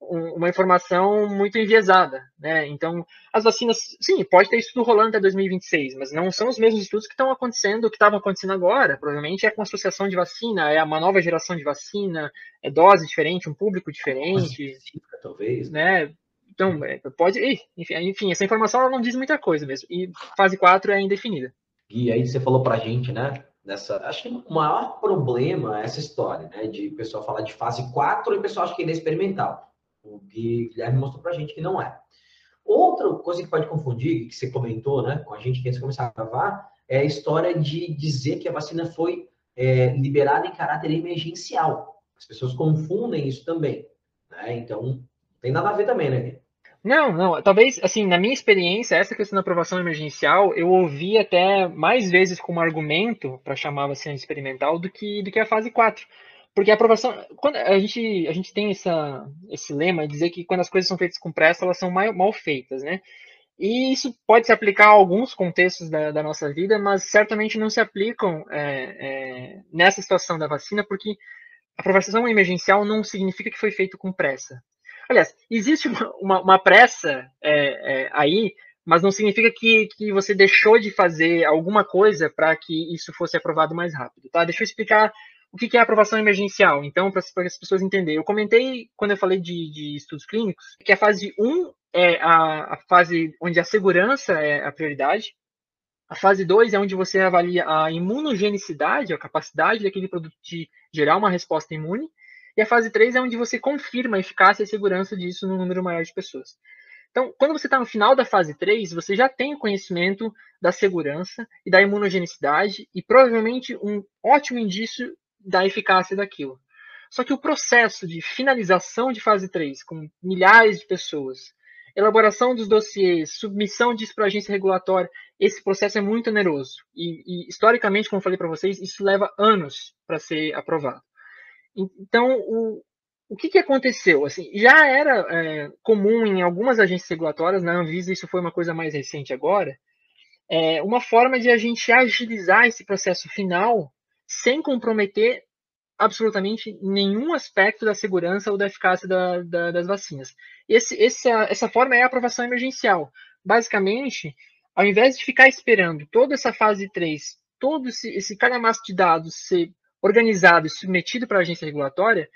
uma informação muito enviesada, né? Então, as vacinas, sim, pode ter estudo rolando até 2026, mas não são os mesmos estudos que estão acontecendo, que estavam acontecendo agora. Provavelmente é com associação de vacina, é uma nova geração de vacina, é dose diferente, um público diferente, talvez, né? Então, é, pode, enfim, enfim, essa informação ela não diz muita coisa mesmo. E fase 4 é indefinida. E aí você falou pra gente, né? Nessa, acho que o maior problema é essa história, né? De o pessoal falar de fase 4 e o pessoal acha que ele é experimental. O Guilherme mostrou para a gente que não é. Outra coisa que pode confundir, que você comentou né, com a gente antes de começar a gravar, é a história de dizer que a vacina foi é, liberada em caráter emergencial. As pessoas confundem isso também. Né? Então, não tem nada a ver também, né, Não, não. Talvez, assim, na minha experiência, essa questão da aprovação emergencial, eu ouvi até mais vezes como argumento para chamar a vacina experimental do que, do que a fase 4. Porque a aprovação, quando a gente, a gente tem essa, esse lema de dizer que quando as coisas são feitas com pressa, elas são mal, mal feitas, né? E isso pode se aplicar a alguns contextos da, da nossa vida, mas certamente não se aplicam é, é, nessa situação da vacina, porque a aprovação emergencial não significa que foi feito com pressa. Aliás, existe uma, uma, pressa é, é aí, mas não significa que, que você deixou de fazer alguma coisa para que isso fosse aprovado mais rápido. Tá? Deixa eu explicar o que é aprovação emergencial? Então, para as pessoas entenderem, eu comentei quando eu falei de, de estudos clínicos que a fase 1 é a, a, fase onde a segurança é a prioridade, a fase 2 é onde você avalia a imunogenicidade, a capacidade daquele produto de gerar uma resposta imune, e a fase 3 é onde você confirma a eficácia e segurança disso no número maior de pessoas. Então, quando você está no final da fase 3, você já tem o conhecimento da segurança e da imunogenicidade e provavelmente um ótimo indício da eficácia daquilo. Só que o processo de finalização de fase 3, com milhares de pessoas, elaboração dos dossiês, submissão disso para a agência regulatória, esse processo é muito oneroso. E, e historicamente, como eu falei para vocês, isso leva anos para ser aprovado. Então, o, o que, que aconteceu? Assim, já era é, comum em algumas agências regulatórias, na Anvisa isso foi uma coisa mais recente agora, é, uma forma de a gente agilizar esse processo final sem comprometer absolutamente nenhum aspecto da segurança ou da eficácia da, da, das vacinas. Esse, essa, essa forma é a aprovação emergencial. Basicamente, ao invés de ficar esperando toda essa fase 3, todo esse, esse calhamaço de dados ser organizado e submetido para a agência regulatória,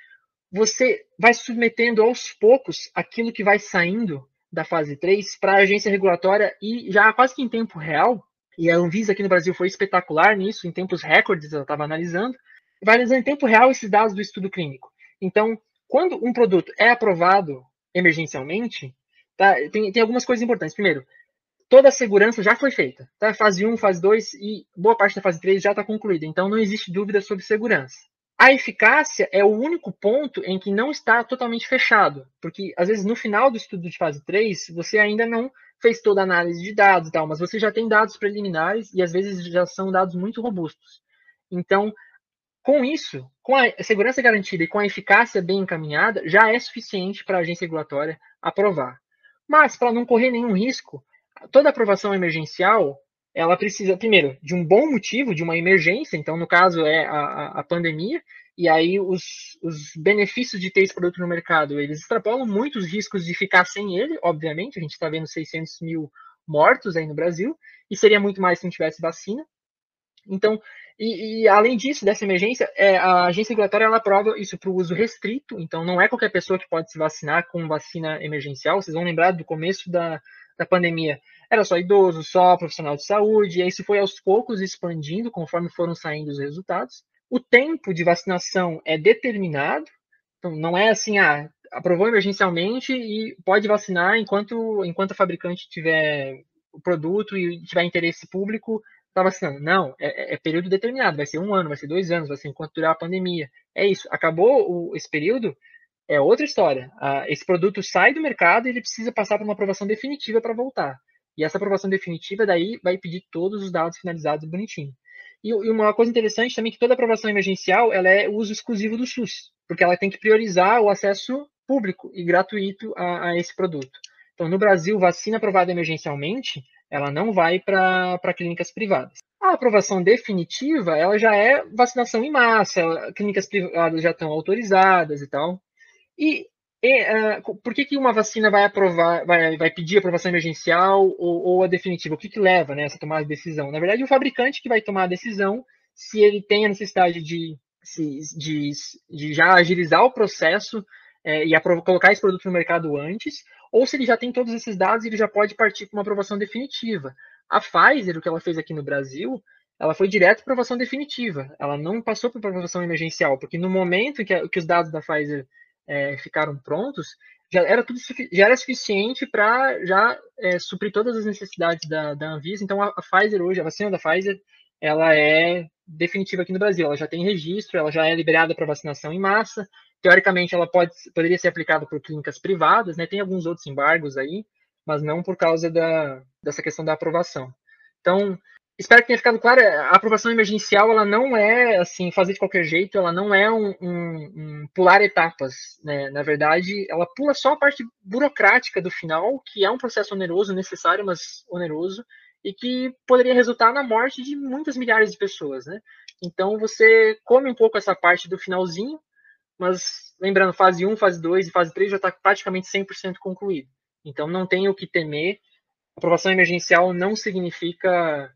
você vai submetendo aos poucos aquilo que vai saindo da fase 3 para a agência regulatória e já quase que em tempo real, e a Anvisa aqui no Brasil foi espetacular nisso, em tempos recordes, ela estava analisando, vai analisando em tempo real esses dados do estudo clínico. Então, quando um produto é aprovado emergencialmente, tá, tem, tem algumas coisas importantes. Primeiro, toda a segurança já foi feita. Tá? Fase 1, fase 2 e boa parte da fase 3 já está concluída. Então, não existe dúvida sobre segurança. A eficácia é o único ponto em que não está totalmente fechado, porque às vezes no final do estudo de fase 3, você ainda não fez toda a análise de dados e tal, mas você já tem dados preliminares e às vezes já são dados muito robustos. Então, com isso, com a segurança garantida e com a eficácia bem encaminhada, já é suficiente para a agência regulatória aprovar. Mas, para não correr nenhum risco, toda aprovação emergencial, ela precisa, primeiro, de um bom motivo, de uma emergência, então, no caso, é a, a pandemia, e aí os, os benefícios de ter esse produto no mercado, eles extrapolam muito os riscos de ficar sem ele, obviamente, a gente está vendo 600 mil mortos aí no Brasil, e seria muito mais se não tivesse vacina. Então, e, e, além disso, dessa emergência, é, a agência regulatória ela aprova isso para o uso restrito, então não é qualquer pessoa que pode se vacinar com vacina emergencial. Vocês vão lembrar do começo da, da pandemia, era só idoso, só profissional de saúde, e aí isso foi aos poucos expandindo conforme foram saindo os resultados. O tempo de vacinação é determinado, então não é assim, ah, aprovou emergencialmente e pode vacinar enquanto, enquanto a fabricante tiver o produto e tiver interesse público, está vacinando. Não, é, é, é, período determinado, vai ser um ano, vai ser dois anos, vai ser enquanto durar a pandemia. É isso. Acabou o, esse período, é outra história. Ah, esse produto sai do mercado e ele precisa passar por uma aprovação definitiva para voltar. E essa aprovação definitiva daí vai pedir todos os dados finalizados bonitinho. E, uma coisa interessante também é que toda aprovação emergencial ela é uso exclusivo do SUS, porque ela tem que priorizar o acesso público e gratuito a, a esse produto. Então, no Brasil, vacina aprovada emergencialmente, ela não vai para clínicas privadas. A aprovação definitiva, ela já é vacinação em massa, clínicas privadas já estão autorizadas e tal. E, e uh, por que, que uma vacina vai aprovar, vai, vai pedir aprovação emergencial ou, ou a definitiva? O que, que leva né, essa tomada de decisão? Na verdade, o fabricante que vai tomar a decisão se ele tem a necessidade de, de, de já agilizar o processo é, e colocar esse produto no mercado antes, ou se ele já tem todos esses dados, ele já pode partir para uma aprovação definitiva. A Pfizer, o que ela fez aqui no Brasil, ela foi direto para aprovação definitiva. Ela não passou para aprovação emergencial, porque no momento que, que os dados da Pfizer é, ficaram prontos, já era tudo já era suficiente para já é, suprir todas as necessidades da, da Anvisa. Então a, a, Pfizer hoje, a vacina da Pfizer, ela é definitiva aqui no Brasil. Ela já tem registro, ela já é liberada para vacinação em massa teoricamente ela pode, poderia ser aplicada por clínicas privadas, né? Tem alguns outros embargos aí, mas não por causa da, dessa questão da aprovação. Então, espero que tenha ficado claro, a aprovação emergencial ela não é assim fazer de qualquer jeito, ela não é um, um, um, pular etapas, né? Na verdade, ela pula só a parte burocrática do final, que é um processo oneroso, necessário, mas oneroso, e que poderia resultar na morte de muitas milhares de pessoas, né? Então você come um pouco essa parte do finalzinho, mas lembrando, fase 1, fase 2 e fase 3 já está praticamente 100% concluído. Então não tem o que temer. Aprovação emergencial não significa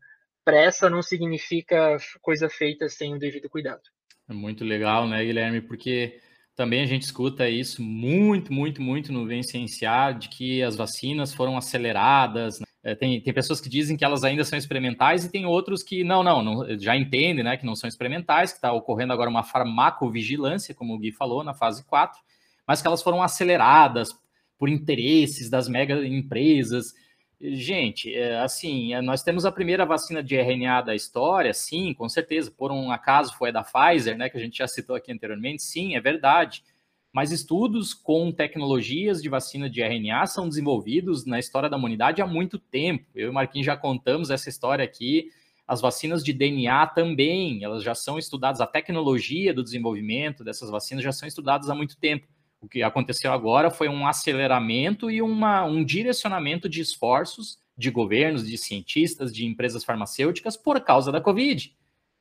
pressa, não significa coisa feita sem o devido cuidado. É muito legal, né, Guilherme? Porque também a gente escuta isso muito, muito, muito no Vem Cienciar, de que as vacinas foram aceleradas. Né? É, tem, tem pessoas que dizem que elas ainda são experimentais e tem outros que não, não, não já entendem né, que não são experimentais, que está ocorrendo agora uma farmacovigilância, como o Gui falou, na fase 4, mas que elas foram aceleradas por interesses das mega empresas. Gente, é, assim, é, nós temos a primeira vacina de RNA da história, sim, com certeza. Por um acaso foi a da Pfizer, né, que a gente já citou aqui anteriormente, sim, é verdade. Mas estudos com tecnologias de vacina de RNA são desenvolvidos na história da humanidade há muito tempo. Eu e o Marquinhos já contamos essa história aqui. As vacinas de DNA também, elas já são estudadas, a tecnologia do desenvolvimento dessas vacinas já são estudadas há muito tempo. O que aconteceu agora foi um aceleramento e uma, um direcionamento de esforços de governos, de cientistas, de empresas farmacêuticas por causa da Covid.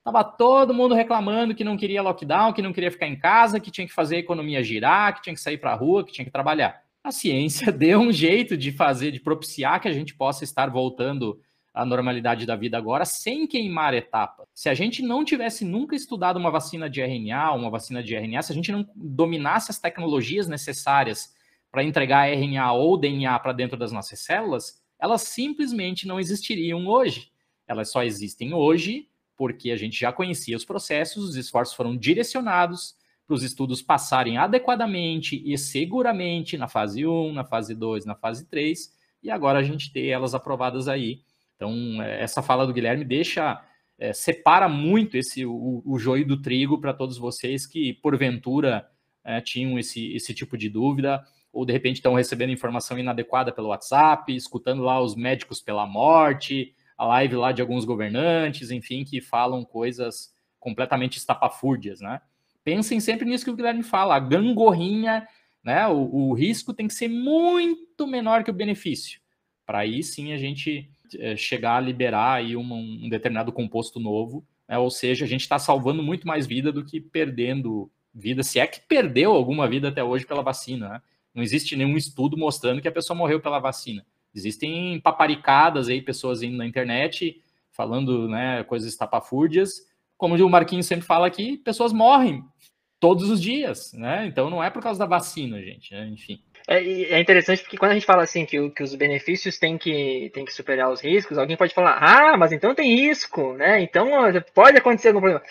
Tava todo mundo reclamando que não queria lockdown, que não queria ficar em casa, que tinha que fazer a economia girar, que tinha que sair para a rua, que tinha que trabalhar. A ciência [laughs] deu um jeito de fazer, de propiciar que a gente possa estar voltando a normalidade da vida agora sem queimar etapa. Se a gente não tivesse nunca estudado uma vacina de RNA, uma vacina de RNA, se a gente não dominasse as tecnologias necessárias para entregar RNA ou DNA para dentro das nossas células, elas simplesmente não existiriam hoje. Elas só existem hoje porque a gente já conhecia os processos, os esforços foram direcionados para os estudos passarem adequadamente e seguramente na fase 1, na fase 2, na fase 3, e agora a gente ter elas aprovadas aí então, é, essa fala do Guilherme deixa, é, separa muito esse o, o joio do trigo para todos vocês que, porventura, é, tinham esse, esse tipo de dúvida, ou de repente estão recebendo informação inadequada pelo WhatsApp, escutando lá os médicos pela morte, a live lá de alguns governantes, enfim, que falam coisas completamente estapafúrdias, né? Pensem sempre nisso que o Guilherme fala, a gangorrinha, né? O, o risco tem que ser muito menor que o benefício. Para aí sim a gente chegar a liberar aí um, um determinado composto novo, né? ou seja, a gente está salvando muito mais vida do que perdendo vida, se é que perdeu alguma vida até hoje pela vacina. Né? Não existe nenhum estudo mostrando que a pessoa morreu pela vacina. Existem paparicadas aí, pessoas indo na internet falando né, coisas estapafúrdias. Como o Marquinhos sempre fala aqui, pessoas morrem todos os dias, né? Então não é por causa da vacina, gente. Né? Enfim. É, é, interessante porque quando a gente fala assim que, que os benefícios têm que, têm que superar os riscos, alguém pode falar, ah, mas então tem risco, né? Então pode acontecer algum problema.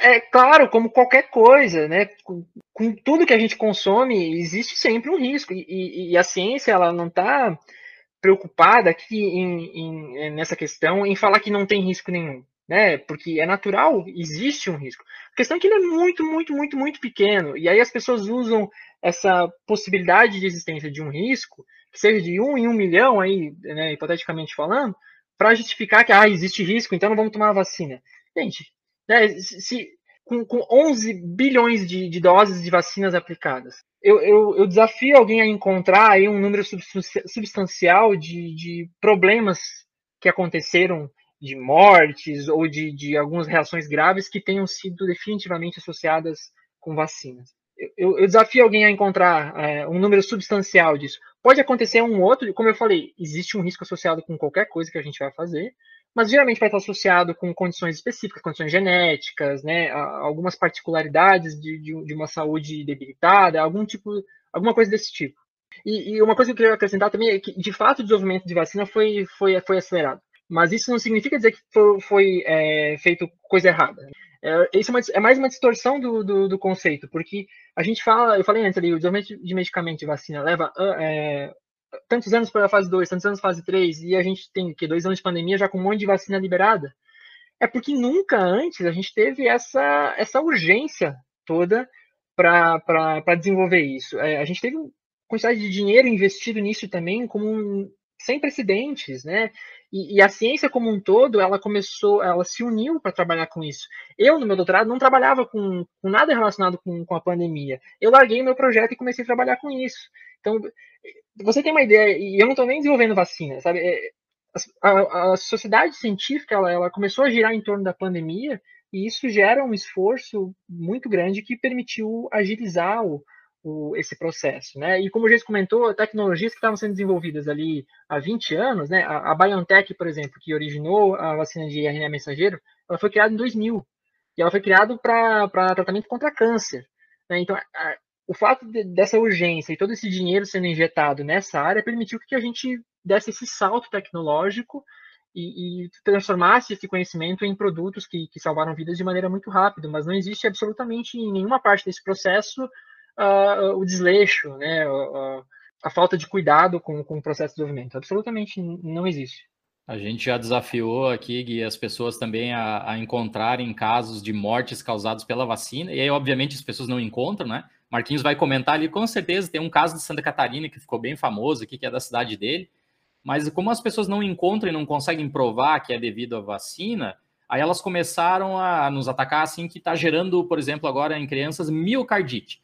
É claro, como qualquer coisa, né? Com, com tudo que a gente consome, existe sempre um risco. E, e, e a ciência ela não está preocupada aqui em, em, nessa questão em falar que não tem risco nenhum, né? Porque é natural, existe um risco. A questão é que ele é muito, muito, muito, muito pequeno. E aí as pessoas usam essa possibilidade de existência de um risco, que seja de um em um milhão, aí, né, hipoteticamente falando, para justificar que ah, existe risco, então não vamos tomar a vacina. Gente, né, se, com, com 11 bilhões de, de, doses de vacinas aplicadas, eu, eu, eu, desafio alguém a encontrar aí um número substancial de, de problemas que aconteceram, de mortes ou de, de algumas reações graves que tenham sido definitivamente associadas com vacinas eu, eu, desafio alguém a encontrar é, um número substancial disso. Pode acontecer um outro, como eu falei, existe um risco associado com qualquer coisa que a gente vai fazer, mas geralmente vai estar associado com condições específicas, condições genéticas, né, algumas particularidades de, de, de uma saúde debilitada, algum tipo, alguma coisa desse tipo. E, e, uma coisa que eu queria acrescentar também é que, de fato, o desenvolvimento de vacina foi, foi, foi acelerado. Mas isso não significa dizer que foi, foi é, feito coisa errada. É, isso é, uma, é, mais uma distorção do, do, do, conceito, porque a gente fala, eu falei antes ali, o desenvolvimento de medicamento de vacina leva é, tantos anos para a fase 2, tantos anos para a fase 3, e a gente tem que dois anos de pandemia já com um monte de vacina liberada. É porque nunca antes a gente teve essa, essa urgência toda para desenvolver isso. É, a gente teve quantidade de dinheiro investido nisso também como sem precedentes, né? E, e, a ciência como um todo, ela começou, ela se uniu para trabalhar com isso. Eu, no meu doutorado, não trabalhava com, com nada relacionado com, com, a pandemia. Eu larguei meu projeto e comecei a trabalhar com isso. Então, você tem uma ideia, e eu não estou nem desenvolvendo vacina, sabe? É, a, a, sociedade científica, ela, ela começou a girar em torno da pandemia, e isso gera um esforço muito grande que permitiu agilizar o, o, esse processo. Né? E como o Geis comentou, tecnologias que estavam sendo desenvolvidas ali há 20 anos, né? a, a BioNTech, por exemplo, que originou a vacina de RNA mensageiro, ela foi criada em 2000. e ela foi criada para tratamento contra câncer. Né? Então, a, o fato de, dessa urgência e todo esse dinheiro sendo injetado nessa área permitiu que a gente desse esse salto tecnológico e, e transformasse esse conhecimento em produtos que, que, salvaram vidas de maneira muito rápida, mas não existe absolutamente em nenhuma parte desse processo uh, o desleixo, né, uh, a falta de cuidado com, com o processo de desenvolvimento. Absolutamente não existe. A gente já desafiou aqui Gui, as pessoas também a, a, encontrarem casos de mortes causados pela vacina, e aí, obviamente, as pessoas não encontram, né? Marquinhos vai comentar ali, com certeza tem um caso de Santa Catarina que ficou bem famoso aqui, que é da cidade dele, mas como as pessoas não encontram e não conseguem provar que é devido à vacina, aí elas começaram a nos atacar assim, que está gerando, por exemplo, agora em crianças, miocardite.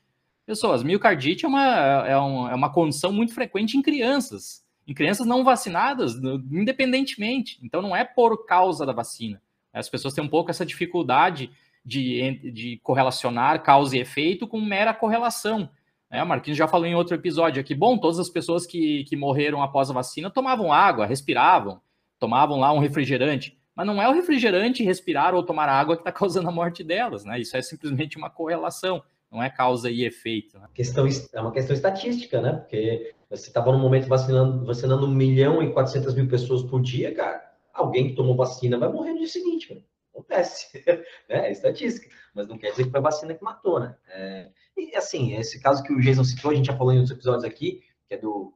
Pessoas, miocardite é uma, é, um, é uma condição muito frequente em crianças em crianças não vacinadas, independentemente. Então, não é por causa da vacina. As pessoas têm um pouco essa dificuldade de, de correlacionar causa e efeito com mera correlação. É, o Marquinhos já falou em outro episódio aqui. Bom, todas as pessoas que, que morreram após a vacina tomavam água, respiravam, tomavam lá um refrigerante. Mas não é o refrigerante, respirar ou tomar água que está [laughs] causando a morte delas, né? Isso é simplesmente uma correlação não é causa e efeito. Né? Questão, é uma questão estatística, né? Porque você estava no momento vacinando, vacinando 1 milhão e 400 mil pessoas por dia, cara. Alguém que tomou vacina vai morrer no dia seguinte. Acontece. [laughs] é, é estatística. Mas não quer dizer que foi a vacina que matou, né? É, e assim, esse caso que o Jason citou, a gente já falou em outros episódios aqui, que é do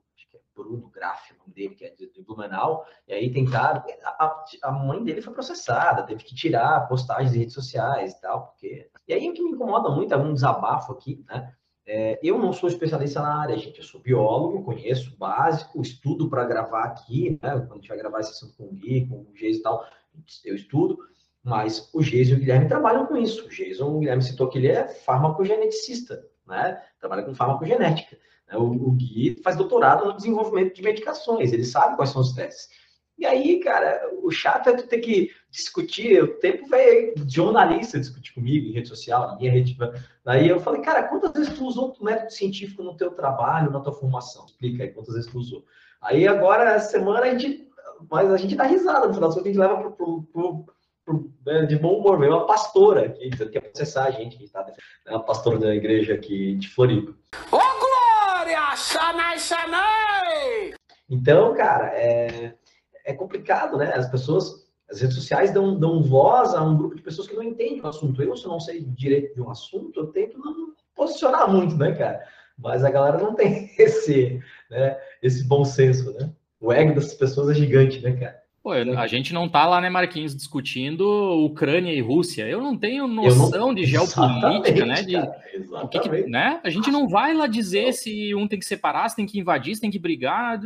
Bruno Graff, o nome dele, que é de Blumenau, e aí tentaram. A, a, mãe dele foi processada, teve que tirar postagens de redes sociais e tal, porque. E aí o que me incomoda muito é um desabafo aqui, né? É, eu não sou especialista na área, gente. Eu sou biólogo, conheço básico, estudo para gravar aqui, né? Quando a gente vai gravar esse assunto com o Gui, com o Geis e tal, eu estudo. Mas o Geis e o Guilherme trabalham com isso. O Geis, o Guilherme citou que ele é farmacogeneticista, né? Trabalha com farmacogenética. Né? O, o Gui faz doutorado no desenvolvimento de medicações, ele sabe quais são os testes. E aí, cara, o chato é tu ter que discutir, o tempo vai jornalista discutir comigo em rede social, na minha rede. Daí eu falei, cara, quantas vezes tu usou o método científico no teu trabalho, na tua formação? Explica aí quantas vezes tu usou. Aí agora, essa semana, a gente. Mas a gente dá risada, no final das contas, a gente leva pro, pro, pro, né, de bom humor, veio uma pastora aqui, que quer processar a gente, gente tá, é uma pastora da igreja aqui de Floripa. Ô, Glória! Xanai, Xanai! Então, cara, é, é complicado, né? As pessoas, as redes sociais dão, dão voz a um grupo de pessoas que não entendem o assunto. Eu, se eu não sei direito de um assunto, eu tento não posicionar muito, né, cara? Mas a galera não tem [laughs] esse, né, esse bom senso, né? O ego dessas pessoas é gigante, né, cara? Pô, a gente não tá lá, né, Marquinhos, discutindo Ucrânia e Rússia. Eu não tenho noção não... de [laughs] geopolítica, né? De, o que, que, né? A gente não vai lá dizer se um tem que separar, se tem que invadir, se tem que brigar.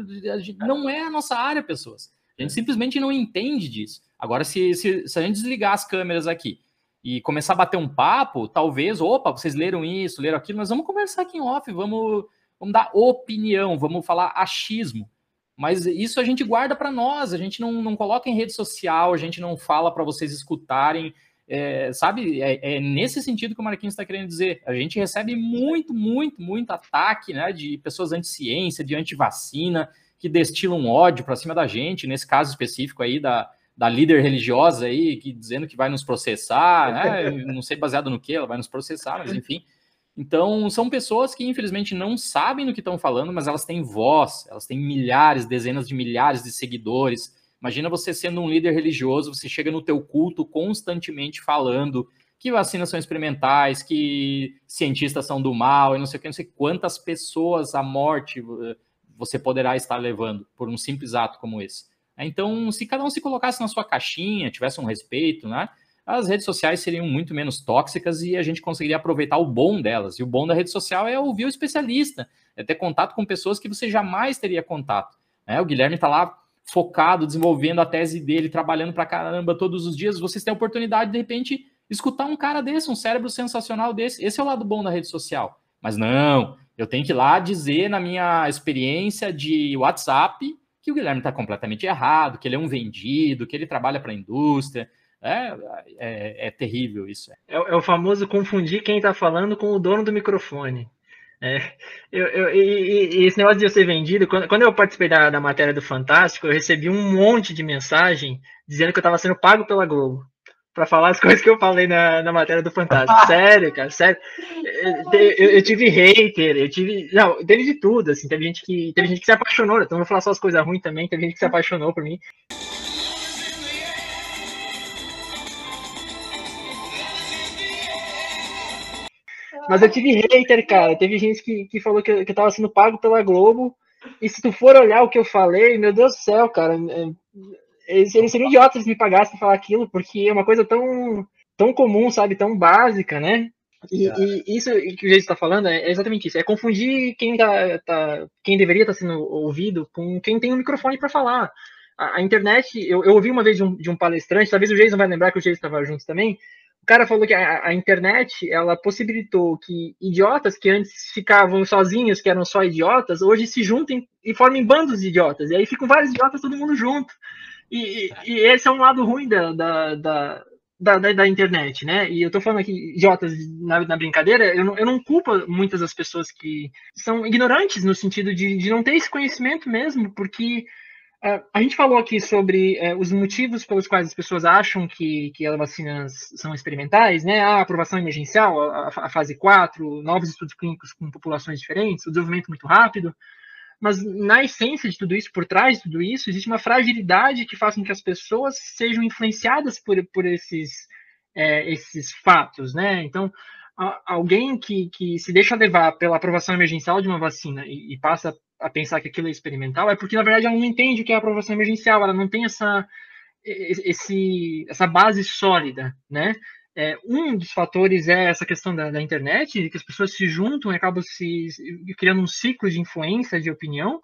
Não é a nossa área, pessoas. A gente simplesmente não entende disso. Agora, se, se, se a gente desligar as câmeras aqui e começar a bater um papo, talvez, opa, vocês leram isso, leram aquilo, nós vamos conversar aqui em off, vamos, vamos dar opinião, vamos falar achismo. Mas isso a gente guarda para nós, a gente não, não coloca em rede social, a gente não fala para vocês escutarem. É, sabe, é, é, nesse sentido que o Marquinhos está querendo dizer. A gente recebe muito, muito, muito ataque né, de pessoas anti-ciência, de anti-vacina, que destilam ódio para cima da gente, nesse caso específico aí da, da líder religiosa aí, que, dizendo que vai nos processar, né? não sei baseado no que, ela vai nos processar, mas enfim. Então, são pessoas que, infelizmente, não sabem do que estão falando, mas elas têm voz, elas têm milhares, dezenas de milhares de seguidores. Imagina você sendo um líder religioso, você chega no teu culto constantemente falando que vacinas são experimentais, que cientistas são do mal, e não sei o que, não sei quantas pessoas à morte eh, você poderá estar levando por um simples ato como esse. Então, se cada um se colocasse na sua caixinha, tivesse um respeito, né? as redes sociais seriam muito menos tóxicas e a gente conseguiria aproveitar o bom delas. E o bom da rede social é ouvir o especialista, é ter contato com pessoas que você jamais teria contato. Né? O Guilherme está lá focado, desenvolvendo a tese dele, trabalhando para caramba todos os dias. Vocês têm a oportunidade, de repente, escutar um cara desse, um cérebro sensacional desse. Esse é o lado bom da rede social. Mas não, eu tenho que ir lá dizer na minha experiência de WhatsApp que o Guilherme está completamente errado, que ele é um vendido, que ele trabalha para a indústria. É, é, é terrível isso. É, é, o famoso confundir quem está falando com o dono do microfone. É, eu, eu, e, e, esse negócio de eu ser vendido, quando, quando eu participei da, da, matéria do Fantástico, eu recebi um monte de mensagem dizendo que eu estava sendo pago pela Globo. Para falar as [laughs] coisas que eu falei na, na matéria do Fantástico. [laughs] sério, cara, sério. Eu, eu, eu, tive hater, eu tive. Não, teve de tudo, assim. Teve gente que, teve gente que se apaixonou, então vou falar só as coisas ruins também. Teve gente que se apaixonou por mim. Mas eu tive hater, cara. Teve gente que, que falou que eu, que eu tava sendo pago pela Globo. E se tu for olhar o que eu falei, meu Deus do céu, cara. É, eles, eles seriam idiotas se me pagassem falar aquilo, porque é uma coisa tão, tão comum, sabe? Tão básica, né? E, e isso que o Jason está falando é exatamente isso. É confundir quem, tá, tá quem deveria estar tá sendo ouvido com quem tem um microfone para falar. A, a, internet, eu, eu ouvi uma vez de um, de um palestrante, talvez o Jason vai lembrar que o Jason estava junto também. O cara falou que a, a, internet ela possibilitou que idiotas que antes ficavam sozinhos, que eram só idiotas, hoje se juntem e formem bandos de idiotas. E aí ficam vários idiotas todo mundo junto. E, e, esse é um lado ruim da, da, da, da, da internet, né? E eu tô falando aqui, idiotas, na, na brincadeira, eu não, eu não culpo muitas das pessoas que são ignorantes no sentido de, de não ter esse conhecimento mesmo, porque uh, a gente falou aqui sobre uh, os motivos pelos quais as pessoas acham que, que as vacinas são experimentais, né? A aprovação emergencial, a, a fase 4, novos estudos clínicos com populações diferentes, o desenvolvimento muito rápido mas na essência de tudo isso, por trás de tudo isso, existe uma fragilidade que faz com que as pessoas sejam influenciadas por, por esses, é, esses fatos, né? Então, a, alguém que, que se deixa levar pela aprovação emergencial de uma vacina e, e, passa a pensar que aquilo é experimental, é porque, na verdade, ela não entende o que é aprovação emergencial, ela não tem essa, esse, essa base sólida, né? É, um dos fatores é essa questão da, da, internet, que as pessoas se juntam e acabam se criando um ciclo de influência, de opinião.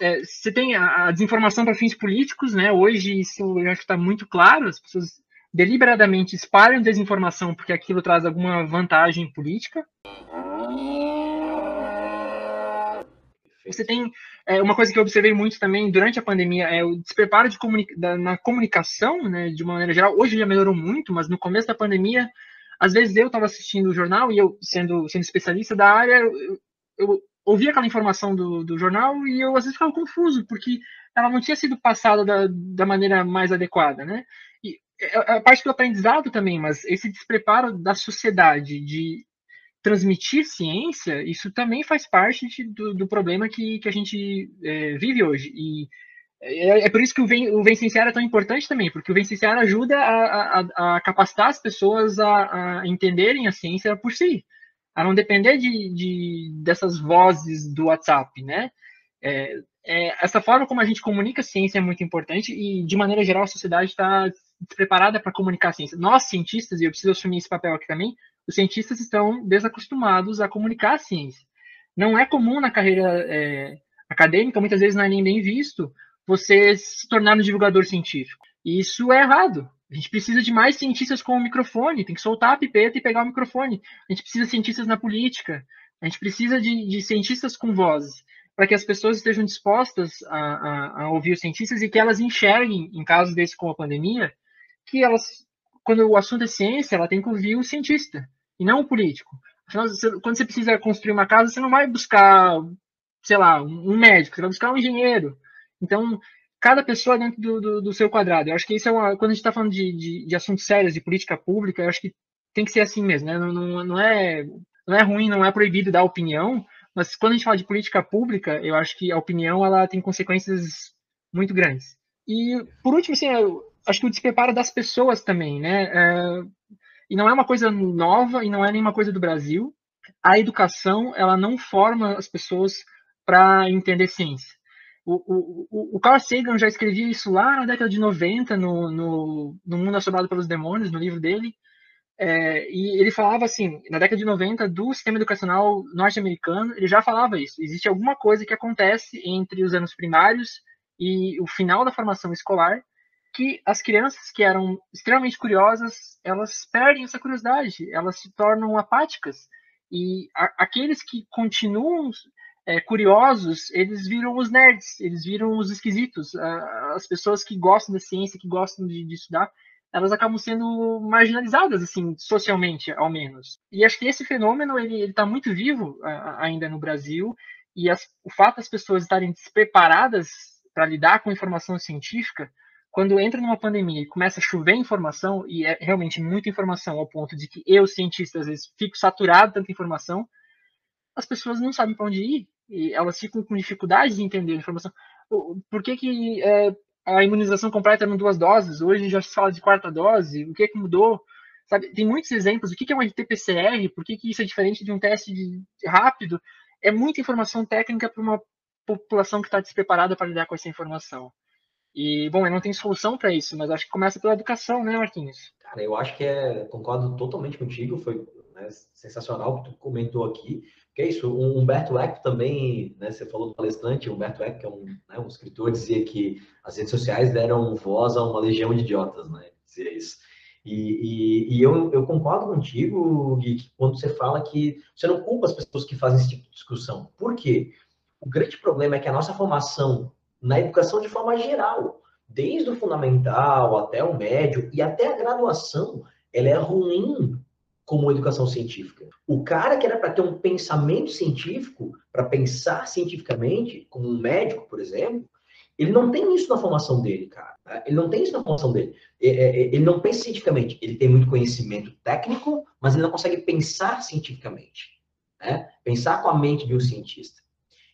É, você tem a, a desinformação para fins políticos, né? Hoje isso eu acho que está muito claro, as pessoas deliberadamente espalham desinformação porque aquilo traz alguma vantagem política. Você tem é, uma coisa que eu observei muito também durante a pandemia é o despreparo de comunica da, na comunicação, né, de uma maneira geral. Hoje já melhorou muito, mas no começo da pandemia, às vezes eu estava assistindo o jornal e eu, sendo, sendo especialista da área, eu, eu ouvia aquela informação do, do jornal e eu às vezes ficava confuso, porque ela não tinha sido passada da, da maneira mais adequada, né? E a, a parte do aprendizado também, mas esse despreparo da sociedade de transmitir ciência, isso também faz parte de, do, do, problema que, que a gente é, vive hoje. E é, é, por isso que o, Vem, o Vencenciar é tão importante também, porque o Vencenciar ajuda a, a, a capacitar as pessoas a, a, entenderem a ciência por si, a não depender de, de dessas vozes do WhatsApp, né? É, é, essa forma como a gente comunica a ciência é muito importante e, de maneira geral, a sociedade está preparada para comunicar a ciência. Nós, cientistas, e eu preciso assumir esse papel aqui também, os cientistas estão desacostumados a comunicar a ciência. Não é comum na carreira é, acadêmica, muitas vezes não é nem bem visto, você se tornar um divulgador científico. E isso é errado. A gente precisa de mais cientistas com o microfone, tem que soltar a pipeta e pegar o microfone. A gente precisa de cientistas na política, a gente precisa de, de cientistas com vozes, para que as pessoas estejam dispostas a, a, a, ouvir os cientistas e que elas enxerguem, em casos desse como a pandemia, que elas, quando o assunto é ciência, ela tem que ouvir o cientista e não o político. Afinal, quando você precisa construir uma casa, você não vai buscar, sei lá, um médico, você vai buscar um engenheiro. Então, cada pessoa dentro do, do, do seu quadrado. Eu acho que isso é uma. Quando a gente está falando de, de, de, assuntos sérios, de política pública, eu acho que tem que ser assim mesmo, né? Não, não, não, é, não é ruim, não é proibido dar opinião, mas quando a gente fala de política pública, eu acho que a opinião ela tem consequências muito grandes. E, por último, assim, eu acho que o despreparo das pessoas também, né? É, e não é uma coisa nova e não é nenhuma coisa do Brasil. A educação, ela não forma as pessoas para entender ciência. O, o, o, Carl Sagan já escrevia isso lá na década de 90, no, no, no Mundo Assombrado pelos Demônios, no livro dele. É, e ele falava assim, na década de 90, do sistema educacional norte-americano, ele já falava isso. Existe alguma coisa que acontece entre os anos primários e o final da formação escolar que as crianças que eram extremamente curiosas, elas perdem essa curiosidade, elas se tornam apáticas. E a, aqueles que continuam é, curiosos, eles viram os nerds, eles viram os esquisitos. as pessoas que gostam da ciência, que gostam de, de estudar, elas acabam sendo marginalizadas, assim, socialmente, ao menos. E acho que esse fenômeno, ele está muito vivo ainda no Brasil, e as, o fato das pessoas estarem despreparadas para lidar com informação científica quando entra numa pandemia e começa a chover informação, e é realmente muita informação ao ponto de que eu, cientista, às vezes fico saturado de tanta informação, as pessoas não sabem para onde ir e elas ficam com dificuldade de entender a informação. Por que, que é, a imunização completa eram duas doses, hoje já se fala de quarta dose, o que, que mudou? Sabe, tem muitos exemplos. O que, que é um RT-PCR? Por que, que isso é diferente de um teste de, rápido? É muita informação técnica para uma população que está despreparada para lidar com essa informação. E, bom, eu não tenho solução para isso, mas acho que começa pela educação, né, Marquinhos? Cara, eu acho que é, concordo totalmente contigo, foi né, sensacional o que tu comentou aqui. Que é isso, o Humberto Eco também, né, você falou do palestrante, o Humberto Eco, que é um, né, um escritor, dizia que as redes sociais deram voz a uma legião de idiotas, né, dizia isso. E, e, e eu, eu, concordo contigo, Gui, quando você fala que você não culpa as pessoas que fazem esse tipo de discussão. Por quê? O grande problema é que a nossa formação na educação de forma geral, desde o fundamental até o médio e até a graduação, ela é ruim como educação científica. O cara que era para ter um pensamento científico, para pensar cientificamente, como um médico, por exemplo, ele não tem isso na formação dele, cara. Né? Ele não tem isso na formação dele. É, é, é, ele não pensa cientificamente. Ele tem muito conhecimento técnico, mas ele não consegue pensar cientificamente. Né? Pensar com a mente de um cientista.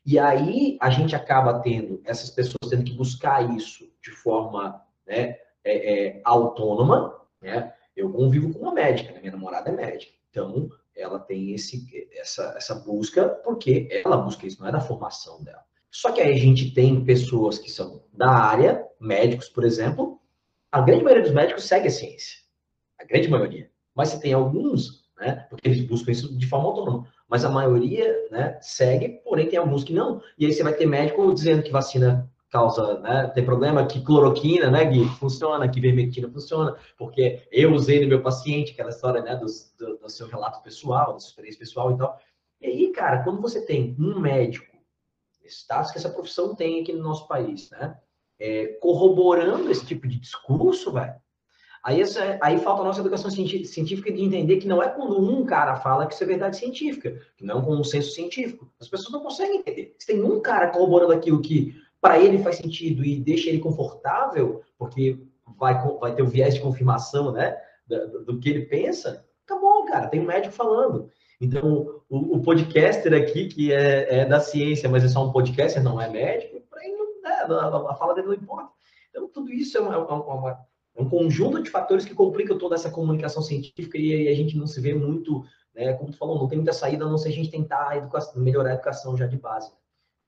E aí a gente acaba tendo essas pessoas tendo que buscar isso de forma né, é, é, autônoma. Né? Eu convivo com uma médica, né? minha namorada é médica. Então, ela tem esse, essa, essa busca porque ela busca isso, não é da formação dela. Só que aí a gente tem pessoas que são da área, médicos, por exemplo. A grande maioria dos médicos segue a ciência. A grande maioria. Mas você tem alguns, né? Porque eles buscam isso de forma autônoma mas a maioria né, segue, porém tem alguns que não. E aí você vai ter médico dizendo que vacina causa, né, tem problema, que cloroquina, né, Gui, funciona, que vermectina funciona, porque eu usei no meu paciente, aquela história, né, do, do, do seu relato pessoal, da sua experiência pessoal e tal. E aí, cara, quando você tem um médico, status que essa profissão tem aqui no nosso país, né, é, corroborando esse tipo de discurso, velho, Aí, essa, aí falta a nossa educação científica de entender que não é quando um cara fala que isso é verdade científica, que não é um consenso científico. As pessoas não conseguem entender. Se tem um cara corroborando aquilo que para ele faz sentido e deixa ele confortável, porque vai, vai ter o viés de confirmação né, do, do que ele pensa, tá bom, cara, tem um médico falando. Então, o, o podcaster aqui, que é, é, da ciência, mas é só um podcaster, não é médico, para ele não, né, a, fala dele não importa. Então, tudo isso é uma, uma, uma é um conjunto de fatores que complicam toda essa comunicação científica e a gente não se vê muito, né, como tu falou, não tem muita saída a não ser a gente tentar a educação, melhorar a educação já de base.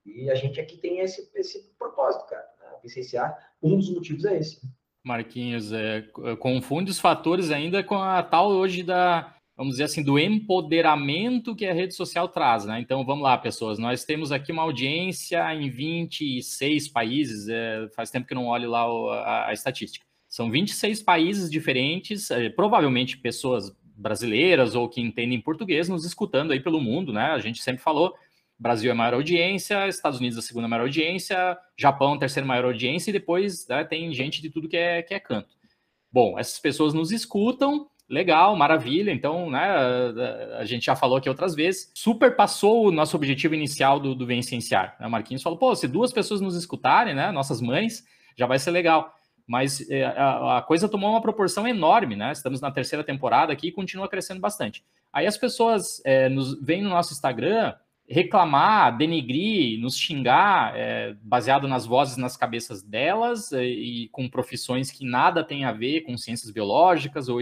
E a gente aqui tem esse, esse propósito, cara, né, licenciar. Um dos motivos é esse. Marquinhos, é, confunde os fatores ainda com a tal hoje da, vamos dizer assim, do empoderamento que a rede social traz, né? Então, vamos lá, pessoas, nós temos aqui uma audiência em 26 países, é, faz tempo que não olho lá a, a estatística. São 26 países diferentes, eh, provavelmente pessoas brasileiras ou que entendem português nos escutando aí pelo mundo, né? A gente sempre falou, Brasil é a maior audiência, Estados Unidos a segunda maior audiência, Japão a terceira maior audiência e depois né, tem gente de tudo que é, que é canto. Bom, essas pessoas nos escutam, legal, maravilha. Então, né, a, gente já falou aqui outras vezes, super passou o nosso objetivo inicial do, do Vencenciar. Né? Marquinhos falou, pô, se duas pessoas nos escutarem, né, nossas mães, já vai ser legal mas é, a, coisa tomou uma proporção enorme, né? Estamos na terceira temporada aqui e continua crescendo bastante. Aí as pessoas é, nos, vêm no nosso Instagram reclamar, denigrir, nos xingar, é, baseado nas vozes nas cabeças delas e, e, com profissões que nada tem a ver com ciências biológicas ou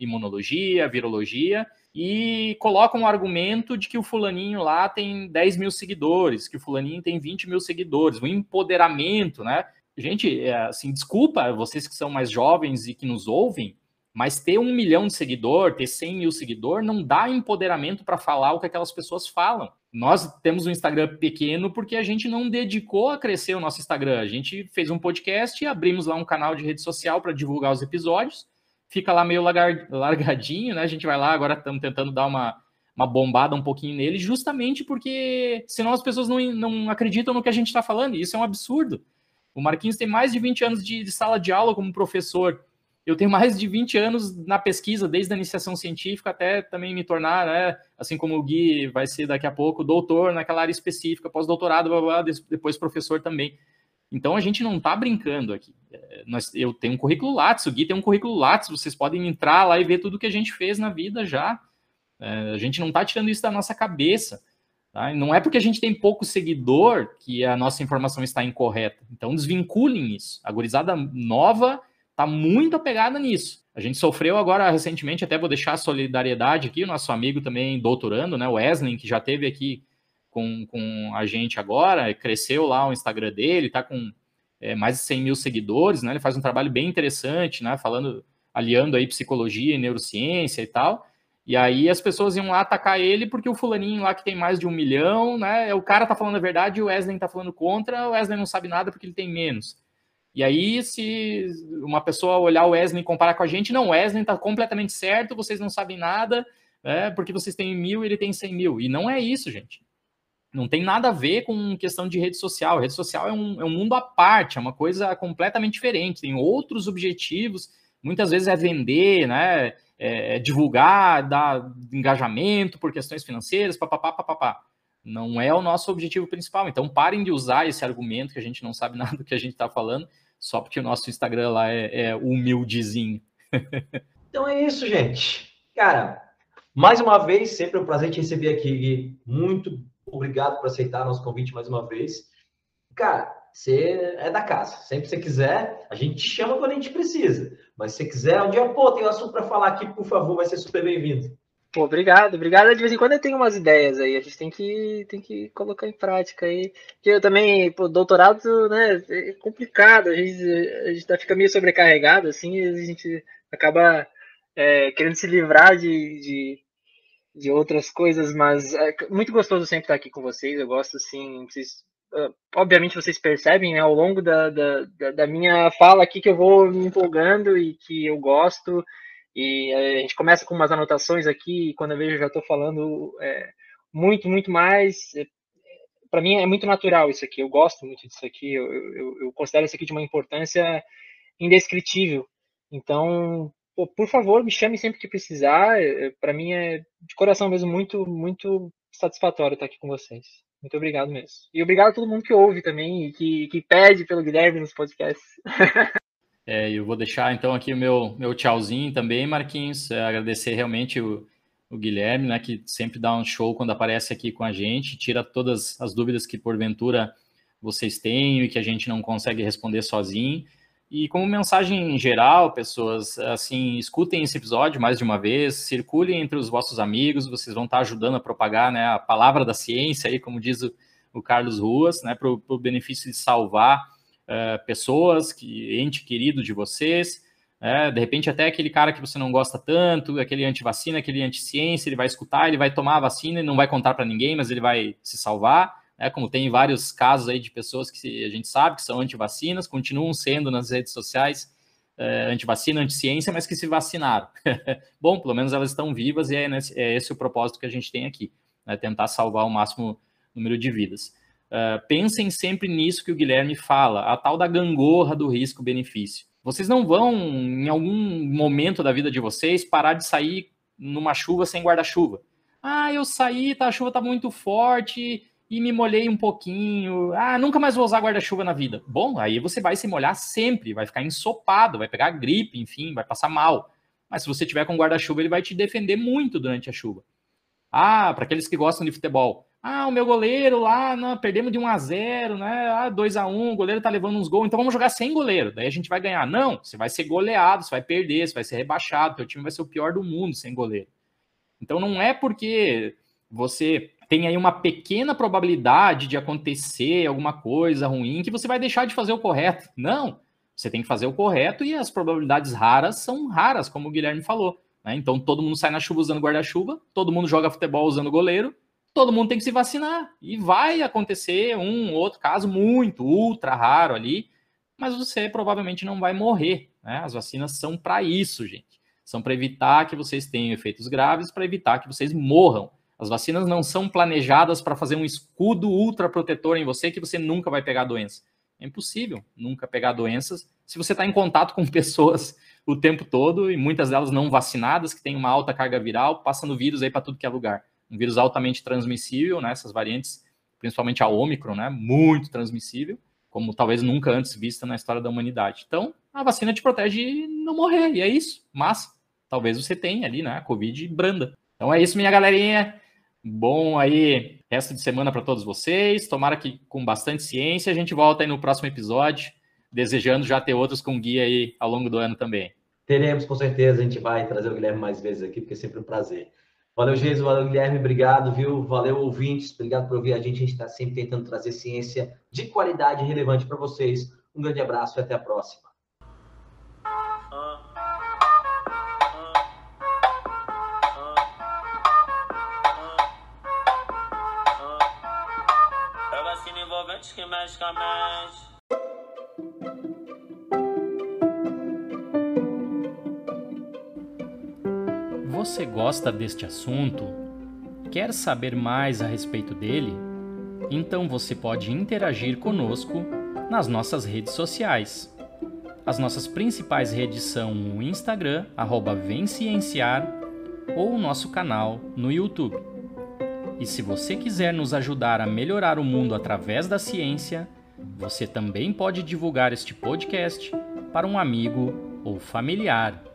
imunologia, virologia, e colocam o argumento de que o fulaninho lá tem 10 mil seguidores, que o fulaninho tem 20 mil seguidores, o empoderamento, né? Gente, é, assim, desculpa vocês que são mais jovens e que nos ouvem, mas ter um milhão de seguidor, ter 100 mil seguidor, não dá empoderamento para falar o que aquelas pessoas falam. Nós temos um Instagram pequeno porque a gente não dedicou a crescer o nosso Instagram. A gente fez um podcast e abrimos lá um canal de rede social para divulgar os episódios. Fica lá meio largadinho, né? A gente vai lá, agora estamos tentando dar uma, uma bombada um pouquinho nele, justamente porque senão as pessoas não, não acreditam no que a gente está falando. E isso é um absurdo. O Marquinhos tem mais de 20 anos de, sala de aula como professor. Eu tenho mais de 20 anos na pesquisa, desde a iniciação científica até também me tornar, né, assim como o Gui vai ser daqui a pouco, doutor naquela área específica, pós-doutorado, depois professor também. Então a gente não está brincando aqui. É, nós, eu tenho um currículo Lattes, o Gui tem um currículo Lattes, vocês podem entrar lá e ver tudo que a gente fez na vida já. É, a gente não está tirando isso da nossa cabeça. Tá? Não é porque a gente tem pouco seguidor que a nossa informação está incorreta. Então desvinculem isso. A gurizada nova está muito apegada nisso. A gente sofreu agora recentemente, até vou deixar a solidariedade aqui, o nosso amigo também doutorando, né, Wesley, que já teve aqui com, com a gente agora, cresceu lá o Instagram dele, está com é, mais de 100 mil seguidores, né, ele faz um trabalho bem interessante, né, falando, aliando aí psicologia e neurociência e tal, e aí as pessoas iam lá atacar ele porque o fulaninho lá que tem mais de um milhão, né, o cara tá falando a verdade e o Wesley tá falando contra, o Wesley não sabe nada porque ele tem menos. E aí, se uma pessoa olhar o Wesley e comparar com a gente, não, o Wesley está completamente certo, vocês não sabem nada, é, porque vocês têm mil e ele tem cem mil. E não é isso, gente. Não tem nada a ver com questão de rede social. Rede social é um, é um mundo à parte, é uma coisa completamente diferente, tem outros objetivos. Muitas vezes é vender, né? É, é divulgar, dar engajamento por questões financeiras, papapá, papapá. Não é o nosso objetivo principal. Então parem de usar esse argumento que a gente não sabe [laughs] nada do que a gente está falando só porque o nosso Instagram lá é, é humildezinho. [laughs] então é isso, gente. Cara, mais uma vez, sempre um prazer te receber aqui. Muito obrigado por aceitar nosso convite mais uma vez. Cara, você é da casa. Sempre que você quiser, a gente te chama quando a gente precisa. Mas se você quiser, um dia, pô, tem um assunto para falar aqui, por favor, vai ser super bem-vindo. Pô, obrigado, obrigado. De vez em quando eu tenho umas ideias aí, a gente tem que, tem que colocar em prática aí. Que eu também, pô, doutorado, né, é complicado, a gente, a gente tá, fica meio sobrecarregado, assim, a gente acaba é, querendo se livrar de, de, de, outras coisas, mas é muito gostoso sempre estar aqui com vocês, eu gosto, assim, vocês, obviamente vocês percebem, né, ao longo da, da, da minha fala aqui que eu vou me empolgando e que eu gosto, e a gente começa com umas anotações aqui, e quando eu vejo, eu já estou falando é, muito, muito mais. É, Para mim é muito natural isso aqui, eu gosto muito disso aqui, eu, eu, eu considero isso aqui de uma importância indescritível. Então, pô, por favor, me chame sempre que precisar. Para mim é de coração mesmo muito, muito satisfatório estar aqui com vocês. Muito obrigado mesmo. E obrigado a todo mundo que ouve também e que, que pede pelo Guilherme nos podcasts. [laughs] É, eu vou deixar então aqui o meu, meu tchauzinho também, Marquinhos. É, agradecer realmente o, o, Guilherme, né, que sempre dá um show quando aparece aqui com a gente, tira todas as dúvidas que porventura vocês têm e que a gente não consegue responder sozinho. E como mensagem geral, pessoas, assim, escutem esse episódio mais de uma vez, circulem entre os vossos amigos, vocês vão estar ajudando a propagar né, a palavra da ciência, aí, como diz o, o Carlos Ruas, né, para o benefício de salvar uh, pessoas, que ente querido de vocês, é, de repente até aquele cara que você não gosta tanto, aquele anti-vacina, aquele anti-ciência, ele vai escutar, ele vai tomar a vacina e não vai contar para ninguém, mas ele vai se salvar, né, como tem vários casos aí de pessoas que a gente sabe que são anti-vacinas, continuam sendo nas redes sociais é, anti-vacina, anti-ciência, mas que se vacinaram. [laughs] Bom, pelo menos elas estão vivas e é, nesse, é esse o propósito que a gente tem aqui, né, tentar salvar o máximo número de vidas. Uh, pensem sempre nisso que o Guilherme fala, a tal da gangorra do risco-benefício. Vocês não vão, em algum momento da vida de vocês, parar de sair numa chuva sem guarda-chuva. Ah, eu saí, tá, a chuva tá muito forte e me molhei um pouquinho. Ah, nunca mais vou usar guarda-chuva na vida. Bom, aí você vai se molhar sempre, vai ficar ensopado, vai pegar gripe, enfim, vai passar mal. Mas se você tiver com guarda-chuva, ele vai te defender muito durante a chuva. Ah, para aqueles que gostam de futebol. Ah, o meu goleiro lá, não, perdemos de 1 a 0 né? Ah, 2 a 1 o goleiro tá levando uns gols, então vamos jogar sem goleiro, daí a gente vai ganhar. Não, você vai ser goleado, você vai perder, você vai ser rebaixado, teu time vai ser o pior do mundo sem goleiro. Então não é porque você tem aí uma pequena probabilidade de acontecer alguma coisa ruim que você vai deixar de fazer o correto. Não, você tem que fazer o correto e as probabilidades raras são raras, como o Guilherme falou. Né? Então todo mundo sai na chuva usando guarda-chuva, todo mundo joga futebol usando goleiro, todo mundo tem que se vacinar. E vai acontecer um outro caso muito, ultra raro ali, mas você provavelmente não vai morrer. Né? As vacinas são para isso, gente. São para evitar que vocês tenham efeitos graves, para evitar que vocês morram. As vacinas não são planejadas para fazer um escudo ultra protetor em você que você nunca vai pegar doença. É impossível nunca pegar doenças se você está em contato com [laughs] pessoas o tempo todo e muitas delas não vacinadas, que têm uma alta carga viral, passando vírus aí para tudo que é lugar um vírus altamente transmissível, né? Essas variantes, principalmente a Omicron, né? Muito transmissível. como talvez nunca antes vista na história da humanidade. Então, a vacina te protege de não morrer, e é isso. Mas talvez você tenha ali, né, a Covid branda. Então é isso, minha galerinha. Bom aí, resto de semana para todos vocês. Tomara que com bastante ciência. A gente volta aí no próximo episódio, desejando já ter outros com guia aí ao longo do ano também. Teremos, com certeza. A gente vai trazer o Guilherme mais vezes aqui, porque é sempre um prazer. Valeu, Jesus. Valeu, Guilherme. Obrigado, viu? Valeu, ouvintes. Obrigado por ouvir a gente. A gente está sempre tentando trazer ciência de qualidade relevante para vocês. Um grande abraço e até a próxima. Você gosta deste assunto? Quer saber mais a respeito dele? Então você pode interagir conosco nas nossas redes sociais. As nossas principais redes são o Instagram, arroba ou o nosso canal no YouTube. E se você quiser nos ajudar a melhorar o mundo através da ciência, você também pode divulgar este podcast para um amigo ou familiar.